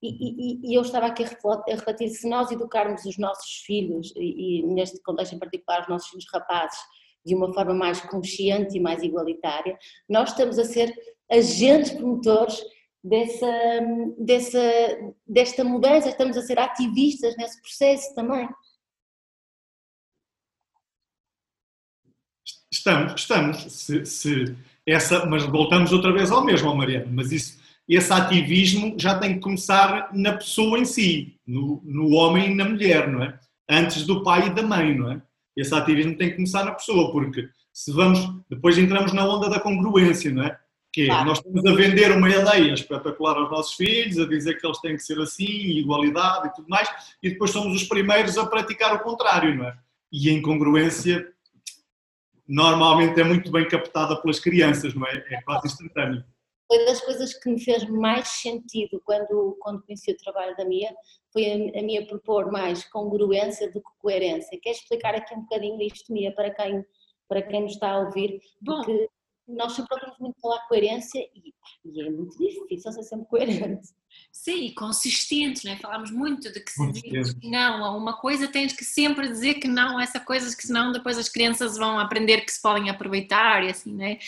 E, e, e eu estava aqui a refletir, se nós educarmos os nossos filhos, e, e neste contexto em particular os nossos filhos rapazes, de uma forma mais consciente e mais igualitária, nós estamos a ser agentes promotores dessa, dessa, desta mudança, estamos a ser ativistas nesse processo também. Estamos, estamos. Se, se essa, mas voltamos outra vez ao mesmo, Mariana. Mas isso, esse ativismo já tem que começar na pessoa em si, no, no homem e na mulher, não é? Antes do pai e da mãe, não é? Esse ativismo tem que começar na pessoa, porque se vamos, depois entramos na onda da congruência, não é? Que é, claro. nós estamos a vender uma ideia espetacular aos nossos filhos, a dizer que eles têm que ser assim, igualdade e tudo mais, e depois somos os primeiros a praticar o contrário, não é? E a incongruência normalmente é muito bem captada pelas crianças, não é? É quase instantâneo. Foi das coisas que me fez mais sentido quando, quando conheci o trabalho da Mia, foi a, a Mia propor mais congruência do que coerência. Quer explicar aqui um bocadinho isto, Mia, para quem, para quem nos está a ouvir? Porque Bom. Nós sempre ouvimos muito falar coerência e, e é muito difícil ser sempre coerente. Sim, consistente, né? Falamos muito de que se diz não a uma coisa, tens que sempre dizer que não a essa coisa, que senão depois as crianças vão aprender que se podem aproveitar e assim, né?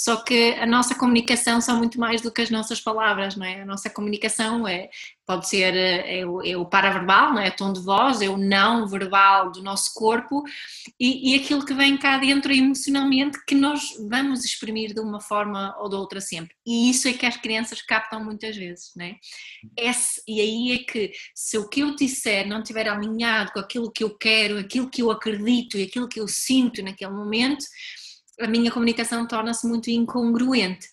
Só que a nossa comunicação são muito mais do que as nossas palavras, não é? A nossa comunicação é, pode ser é o, é o paraverbal, não é? O tom de voz, é o não verbal do nosso corpo e, e aquilo que vem cá dentro emocionalmente que nós vamos exprimir de uma forma ou de outra sempre. E isso é que as crianças captam muitas vezes, não é? Esse, e aí é que se o que eu disser não estiver alinhado com aquilo que eu quero, aquilo que eu acredito e aquilo que eu sinto naquele momento, a minha comunicação torna-se muito incongruente.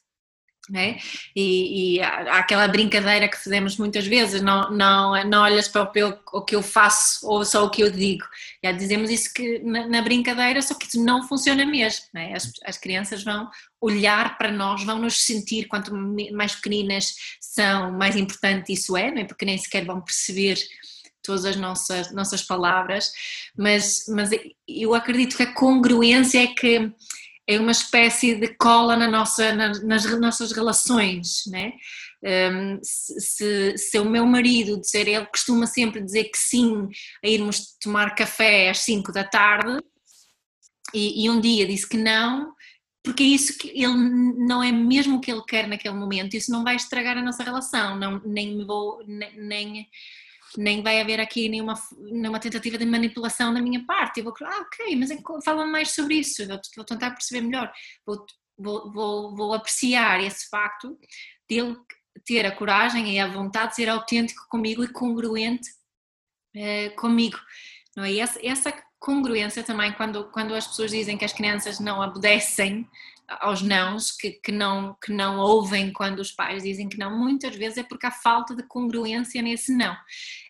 é? E, e, há aquela brincadeira que fazemos muitas vezes, não, não, não olhas para o, o que eu faço ou só o que eu digo. Já dizemos isso que na, na brincadeira, só que isso não funciona mesmo. É? As, as, crianças vão olhar para nós, vão nos sentir, quanto mais pequeninas são, mais importante isso é, não é? porque nem sequer vão perceber todas as nossas, nossas palavras, mas, mas eu acredito que a congruência é que é uma espécie de cola na nossa, nas, nas nossas relações, né? Um, se, se, o meu marido dizer, ele costuma sempre dizer que sim a irmos tomar café às 5 da tarde e, e, um dia disse que não, porque é isso que ele não é mesmo o que ele quer naquele momento, isso não vai estragar a nossa relação, não, nem me vou, nem, nem nem vai haver aqui nenhuma, nenhuma tentativa de manipulação da minha parte. Eu vou, ah, ok, mas é fala mais sobre isso, vou, vou tentar perceber melhor, vou, vou, vou, vou apreciar esse facto dele ter a coragem e a vontade de ser autêntico comigo e congruente eh, comigo. Não é? essa, essa congruência também, quando, quando as pessoas dizem que as crianças não obedecem aos nãos, que, que, não, que não ouvem quando os pais dizem que não, muitas vezes é porque há falta de congruência nesse não.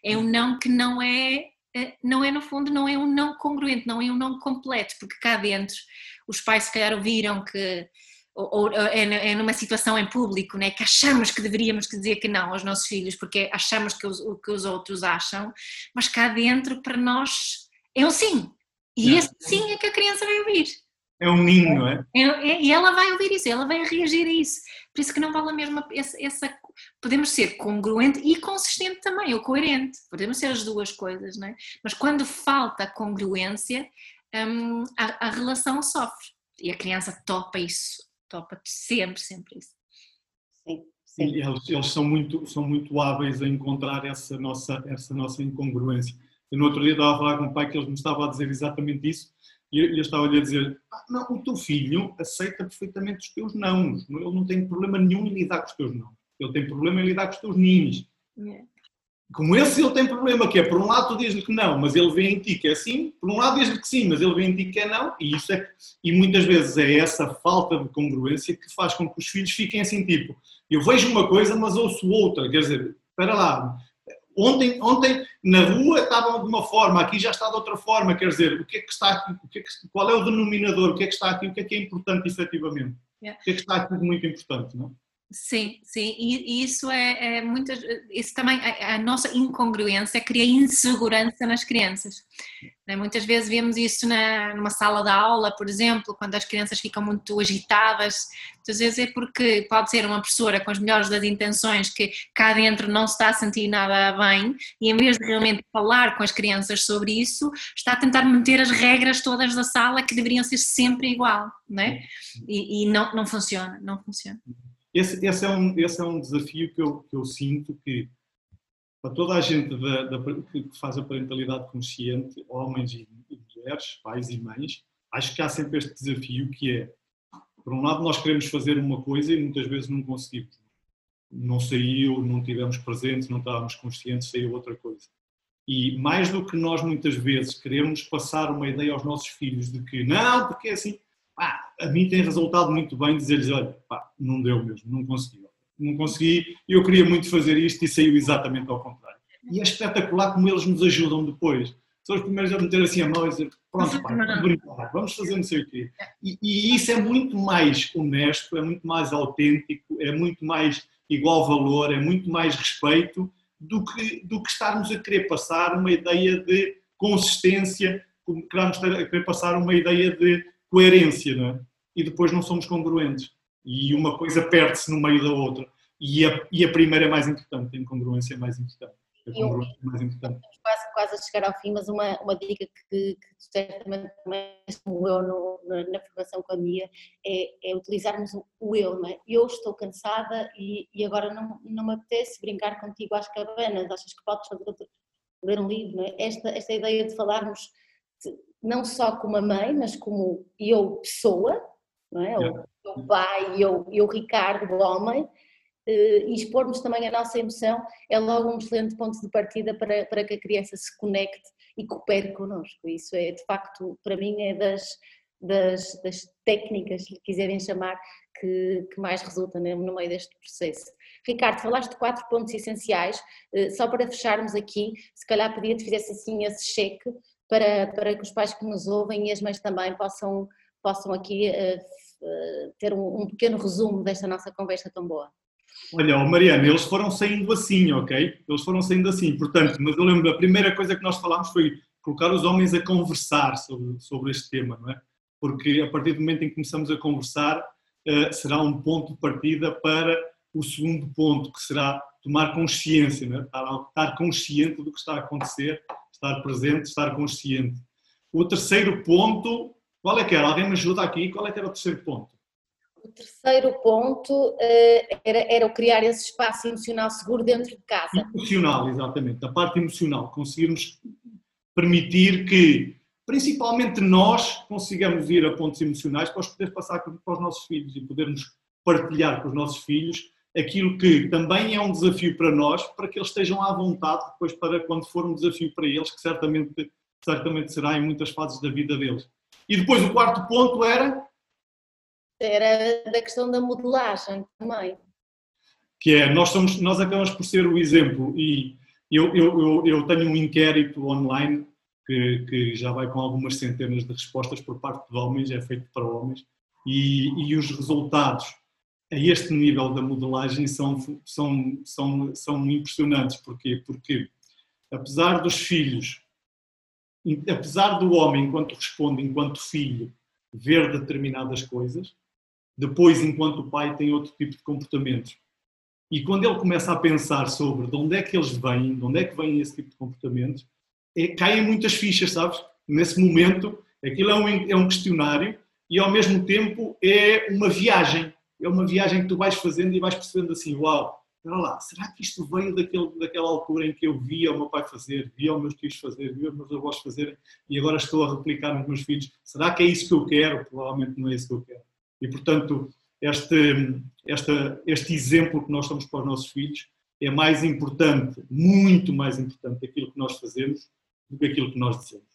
É um não que não é, é, não é no fundo, não é um não congruente, não é um não completo, porque cá dentro os pais se calhar ouviram que ou, é, é numa situação em público, né, que achamos que deveríamos dizer que não aos nossos filhos, porque achamos que os, o que os outros acham, mas cá dentro para nós é um sim. E esse sim é que a criança vai ouvir. É um ninho, não é? é? é? E ela vai ouvir isso, ela vai reagir a isso. Por isso que não vale a mesma. Essa, essa, podemos ser congruente e consistente também, ou coerente. Podemos ser as duas coisas, não é? Mas quando falta congruência, hum, a, a, relação sofre. E a criança topa isso. Topa sempre, sempre isso. Sim. Sim. Eles, eles, são, muito, são muito hábeis a encontrar essa nossa, essa nossa incongruência. Eu, no outro dia estava a falar com o pai que ele me estava a dizer exatamente isso e eu estava-lhe a dizer: ah, não, o teu filho aceita perfeitamente os teus não. Ele não tem problema nenhum em lidar com os teus não. Ele tem problema em lidar com os teus ninhos. É. Como esse ele tem problema, que é por um lado tu dizes-lhe que não, mas ele vê em ti que é sim, por um lado dizes-lhe que sim, mas ele vê em ti que é não, e isso é e muitas vezes é essa falta de congruência que faz com que os filhos fiquem assim, tipo, eu vejo uma coisa, mas ouço outra, quer dizer, espera lá, Ontem, ontem na rua estavam de uma forma, aqui já está de outra forma, quer dizer, o que é que está aqui, o que é que, qual é o denominador, o que é que está aqui, o que é que é importante efetivamente, yeah. o que é que está aqui de muito importante, não? Sim, sim, e isso é, é muitas, isso também, a, a, nossa incongruência cria insegurança nas crianças. Né? Muitas vezes vemos isso na, numa sala de aula, por exemplo, quando as crianças ficam muito agitadas, muitas vezes é porque pode ser uma professora com as melhores das intenções que cá dentro não se está a sentir nada bem e em vez de realmente falar com as crianças sobre isso, está a tentar manter as regras todas da sala que deveriam ser sempre igual, né? e, e não, não funciona, não funciona. Esse, esse, é, um, esse é um desafio que eu, que eu sinto que para toda a gente da, da, que faz a parentalidade consciente, homens e, mulheres, pais e mães, acho que há sempre este desafio que é, por um lado nós queremos fazer uma coisa e muitas vezes não conseguimos. Não saiu, não tivemos presentes, não estávamos conscientes, saiu outra coisa. E mais do que nós muitas vezes queremos passar uma ideia aos nossos filhos de que não, porque é assim, pá, a mim tem resultado muito bem dizer-lhes, olha, pá, não deu mesmo, não consegui. Não consegui, eu queria muito fazer isto e saiu exatamente ao contrário. E é espetacular como eles nos ajudam depois. São os primeiros a meter assim a mão e dizer, pronto, pá, vamos brincar, vamos fazer não sei o quê. E, e isso é muito mais honesto, é muito mais autêntico, é muito mais igual valor, é muito mais respeito do que, do que estarmos a querer passar uma ideia de consistência, como queremos a querer passar uma ideia de coerência, não é? E depois não somos congruentes. E uma coisa perde-se no meio da outra. E a, e a primeira é mais importante, a incongruência é mais importante. A congruência é mais importante. Quase, quase a chegar ao fim, mas uma, uma dica que, que certamente também eu no, na, na, formação com a Mia é, é utilizarmos o eu, não é? Eu estou cansada e, e agora não, não me apetece brincar contigo às cabanas, achas que podes fazer outro, ler um livro, não é? Esta, esta ideia de falarmos não só como a mãe, mas como eu, pessoa, não é? Yeah. o pai, eu, eu, Ricardo, o homem, eh, e expormos também a nossa emoção é logo um excelente ponto de partida para, para que a criança se conecte e coopere connosco. Isso é, de facto, para mim, é das, das, das técnicas, se quiserem chamar, que, que, mais resulta no meio deste processo. Ricardo, falaste de quatro pontos essenciais, eh, só para fecharmos aqui, se calhar pedia-te fizesse assim esse cheque para, para que os pais que nos ouvem e as mães também possam, possam aqui uh, ter um, um, pequeno resumo desta nossa conversa tão boa. Olha, Mariana, eles foram saindo assim, ok? Eles foram saindo assim, portanto, mas eu lembro, a primeira coisa que nós falámos foi colocar os homens a conversar sobre, sobre este tema, não é? Porque a partir do momento em que começamos a conversar, uh, será um ponto de partida para o segundo ponto, que será tomar consciência, é? estar, estar consciente do que está a acontecer estar presente, estar consciente. O terceiro ponto, qual é que era? Alguém me ajuda aqui? Qual é que era o terceiro ponto? O terceiro ponto eh, era, era o criar esse espaço emocional seguro dentro de casa. Emocional, exatamente. A parte emocional. Conseguirmos permitir que, principalmente nós, consigamos ir a pontos emocionais para os poder passar para os nossos filhos e podermos partilhar com os nossos filhos aquilo que também é um desafio para nós, para que eles estejam à vontade depois para quando for um desafio para eles, que certamente, certamente será em muitas fases da vida deles. E depois o quarto ponto era? Era da questão da modelagem também. Que é, nós, somos, nós acabamos por ser o exemplo e eu, eu, eu, eu tenho um inquérito online que, que, já vai com algumas centenas de respostas por parte de homens, é feito para homens, e, e os resultados a este nível da modelagem são, são, são, são impressionantes. Porquê? Porque, apesar dos filhos, apesar do homem, enquanto responde, enquanto filho, ver determinadas coisas, depois, enquanto pai, tem outro tipo de comportamentos. E quando ele começa a pensar sobre de onde é que eles vêm, de onde é que vem esse tipo de comportamentos, é, caem muitas fichas, sabes? Nesse momento, aquilo é um, é um questionário e ao mesmo tempo é uma viagem é uma viagem que tu vais fazendo e vais percebendo assim, uau, espera lá, será que isto veio daquele, daquela altura em que eu via o meu pai fazer, via os meus tios fazer, via os meus avós fazerem e agora estou a replicar nos meus filhos? Será que é isso que eu quero? Provavelmente não é isso que eu quero. E portanto, este, este, este exemplo que nós somos para os nossos filhos é mais importante, muito mais importante aquilo que nós fazemos do que aquilo que nós dizemos.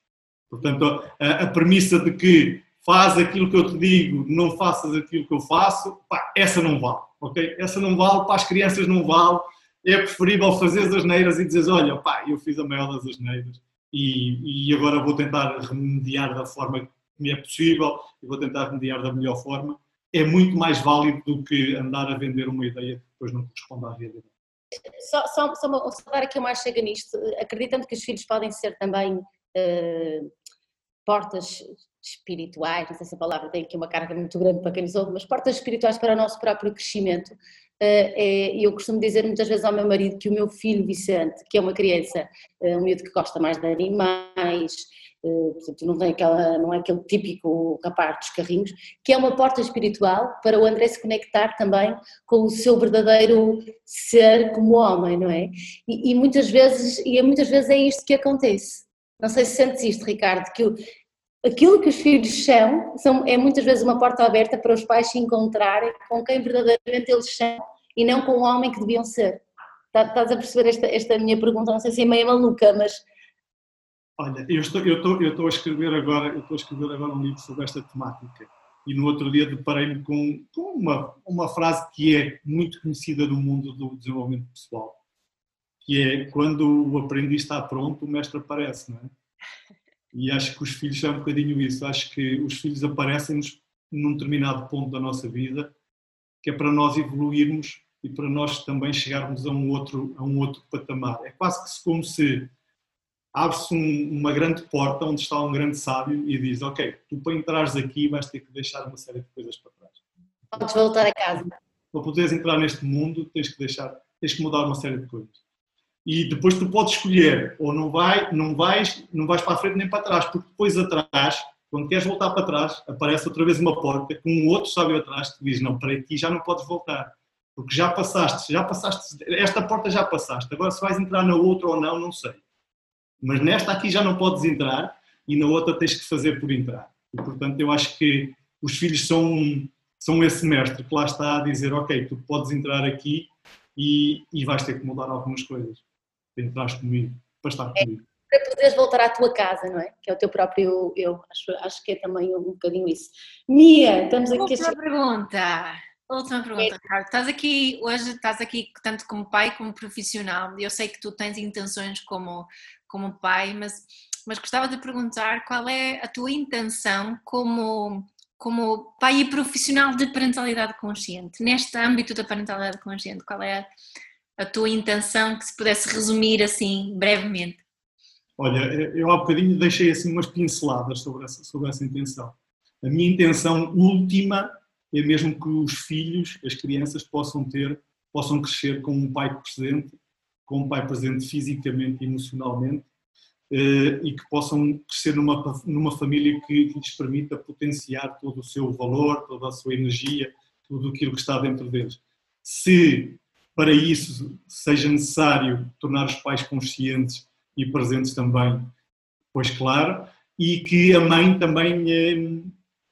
Portanto, a, a premissa de que faz aquilo que eu te digo, não faças aquilo que eu faço, pá, essa não vale, ok? Essa não vale, para as crianças não vale, é preferível fazer as asneiras e dizer, olha, pá, eu fiz a maior das asneiras e, e agora vou tentar remediar da forma que me é possível e vou tentar remediar da melhor forma. É muito mais válido do que andar a vender uma ideia que depois não corresponde à realidade. Só, só, só, só dar aqui uma chega nisto, acreditando que os filhos podem ser também uh, portas espirituais, não sei se a palavra tem aqui uma carga muito grande para quem nos ouve, mas portas espirituais para o nosso próprio crescimento. Eh, é, eu costumo dizer muitas vezes ao meu marido que o meu filho Vicente, que é uma criança, eh, um miúdo que gosta mais de animais, eh, portanto não, tem aquela, não é aquele típico rapaz dos carrinhos, que é uma porta espiritual para o André se conectar também com o seu verdadeiro ser como homem, não é? E, e muitas vezes, e muitas vezes é isto que acontece. Não sei se sentes isto, Ricardo, que aquilo que os filhos são, são é muitas vezes uma porta aberta para os pais se encontrarem com quem verdadeiramente eles são e não com o homem que deviam ser. Tá, estás a perceber esta, esta minha pergunta? Não sei se é meio maluca, mas. Olha, eu estou, eu estou, eu estou a escrever agora, eu estou a escrever agora um livro sobre esta temática e no outro dia deparei-me com, com uma, uma frase que é muito conhecida no mundo do desenvolvimento pessoal, que é quando o aprendiz está pronto, o mestre aparece, não é? E acho que os filhos são um bocadinho isso. Acho que os filhos aparecem-nos num determinado ponto da nossa vida, que é para nós evoluirmos e para nós também chegarmos a um outro, a um outro patamar. É quase que como se abre-se um, uma grande porta onde está um grande sábio e diz: Ok, tu para entrares aqui vais ter que deixar uma série de coisas para trás. Podes voltar a casa. Para poderes entrar neste mundo, tens que deixar, tens que mudar uma série de coisas e depois tu podes escolher ou não vai, não vais, não vais para a frente nem para trás, porque depois atrás, quando queres voltar para trás, aparece outra vez uma porta com um outro sábio atrás que diz não, para aqui já não podes voltar, porque já passaste, já passaste, esta porta já passaste, agora se vais entrar na outra ou não, não sei. Mas nesta aqui já não podes entrar e na outra tens que fazer por entrar. E portanto eu acho que os filhos são, são esse mestre que lá está a dizer, ok, tu podes entrar aqui e, e vais ter que mudar algumas coisas entraste comigo, para estar é, comigo. para poderes voltar à tua casa, não é? Que é o teu próprio eu. Acho, acho que é também um bocadinho isso. Mia, estamos aqui Última pergunta. Última pergunta, Ricardo. Estás aqui hoje, estás aqui tanto como pai como profissional. Eu sei que tu tens intenções como, como pai, mas, mas gostava de perguntar qual é a tua intenção como, como pai e profissional de parentalidade consciente, neste âmbito da parentalidade consciente. Qual é a, tua intenção que se pudesse resumir assim brevemente? Olha, eu há bocadinho deixei assim umas pinceladas sobre essa, sobre essa intenção. A minha intenção última é mesmo que os filhos, as crianças, possam ter, possam crescer com um pai presente, com um pai presente fisicamente e emocionalmente, eh, e que possam crescer numa, numa família que lhes permita potenciar todo o seu valor, toda a sua energia, tudo aquilo que está dentro deles. Se para isso seja necessário tornar os pais conscientes e presentes também, pois claro, e que a mãe também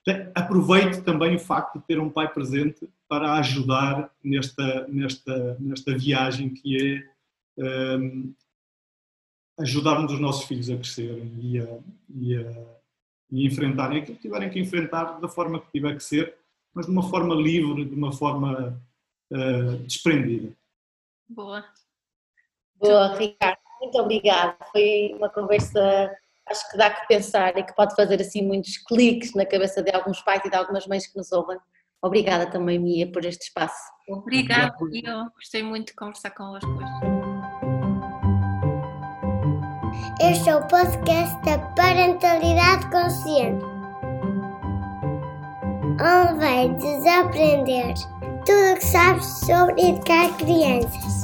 eh, aproveite também o facto de ter um pai presente para ajudar nesta, nesta, nesta viagem que é eh, ajudarmos os nossos filhos a crescerem e a, e a, e enfrentarem aquilo que tiverem que enfrentar da forma que tiver que ser, mas de uma forma livre, de uma forma uh, desprendida. Boa. Boa, Ricardo. Muito obrigada. Foi uma conversa, acho que dá que pensar e que pode fazer assim muitos cliques na cabeça de alguns pais e de algumas mães que nos ouvem. Obrigada também, Mia, por este espaço. Obrigada, eu gostei muito de conversar convosco hoje. Este é o podcast da Parentalidade Consciente, onde vai desaprender tudo que sabes sobre educar crianças.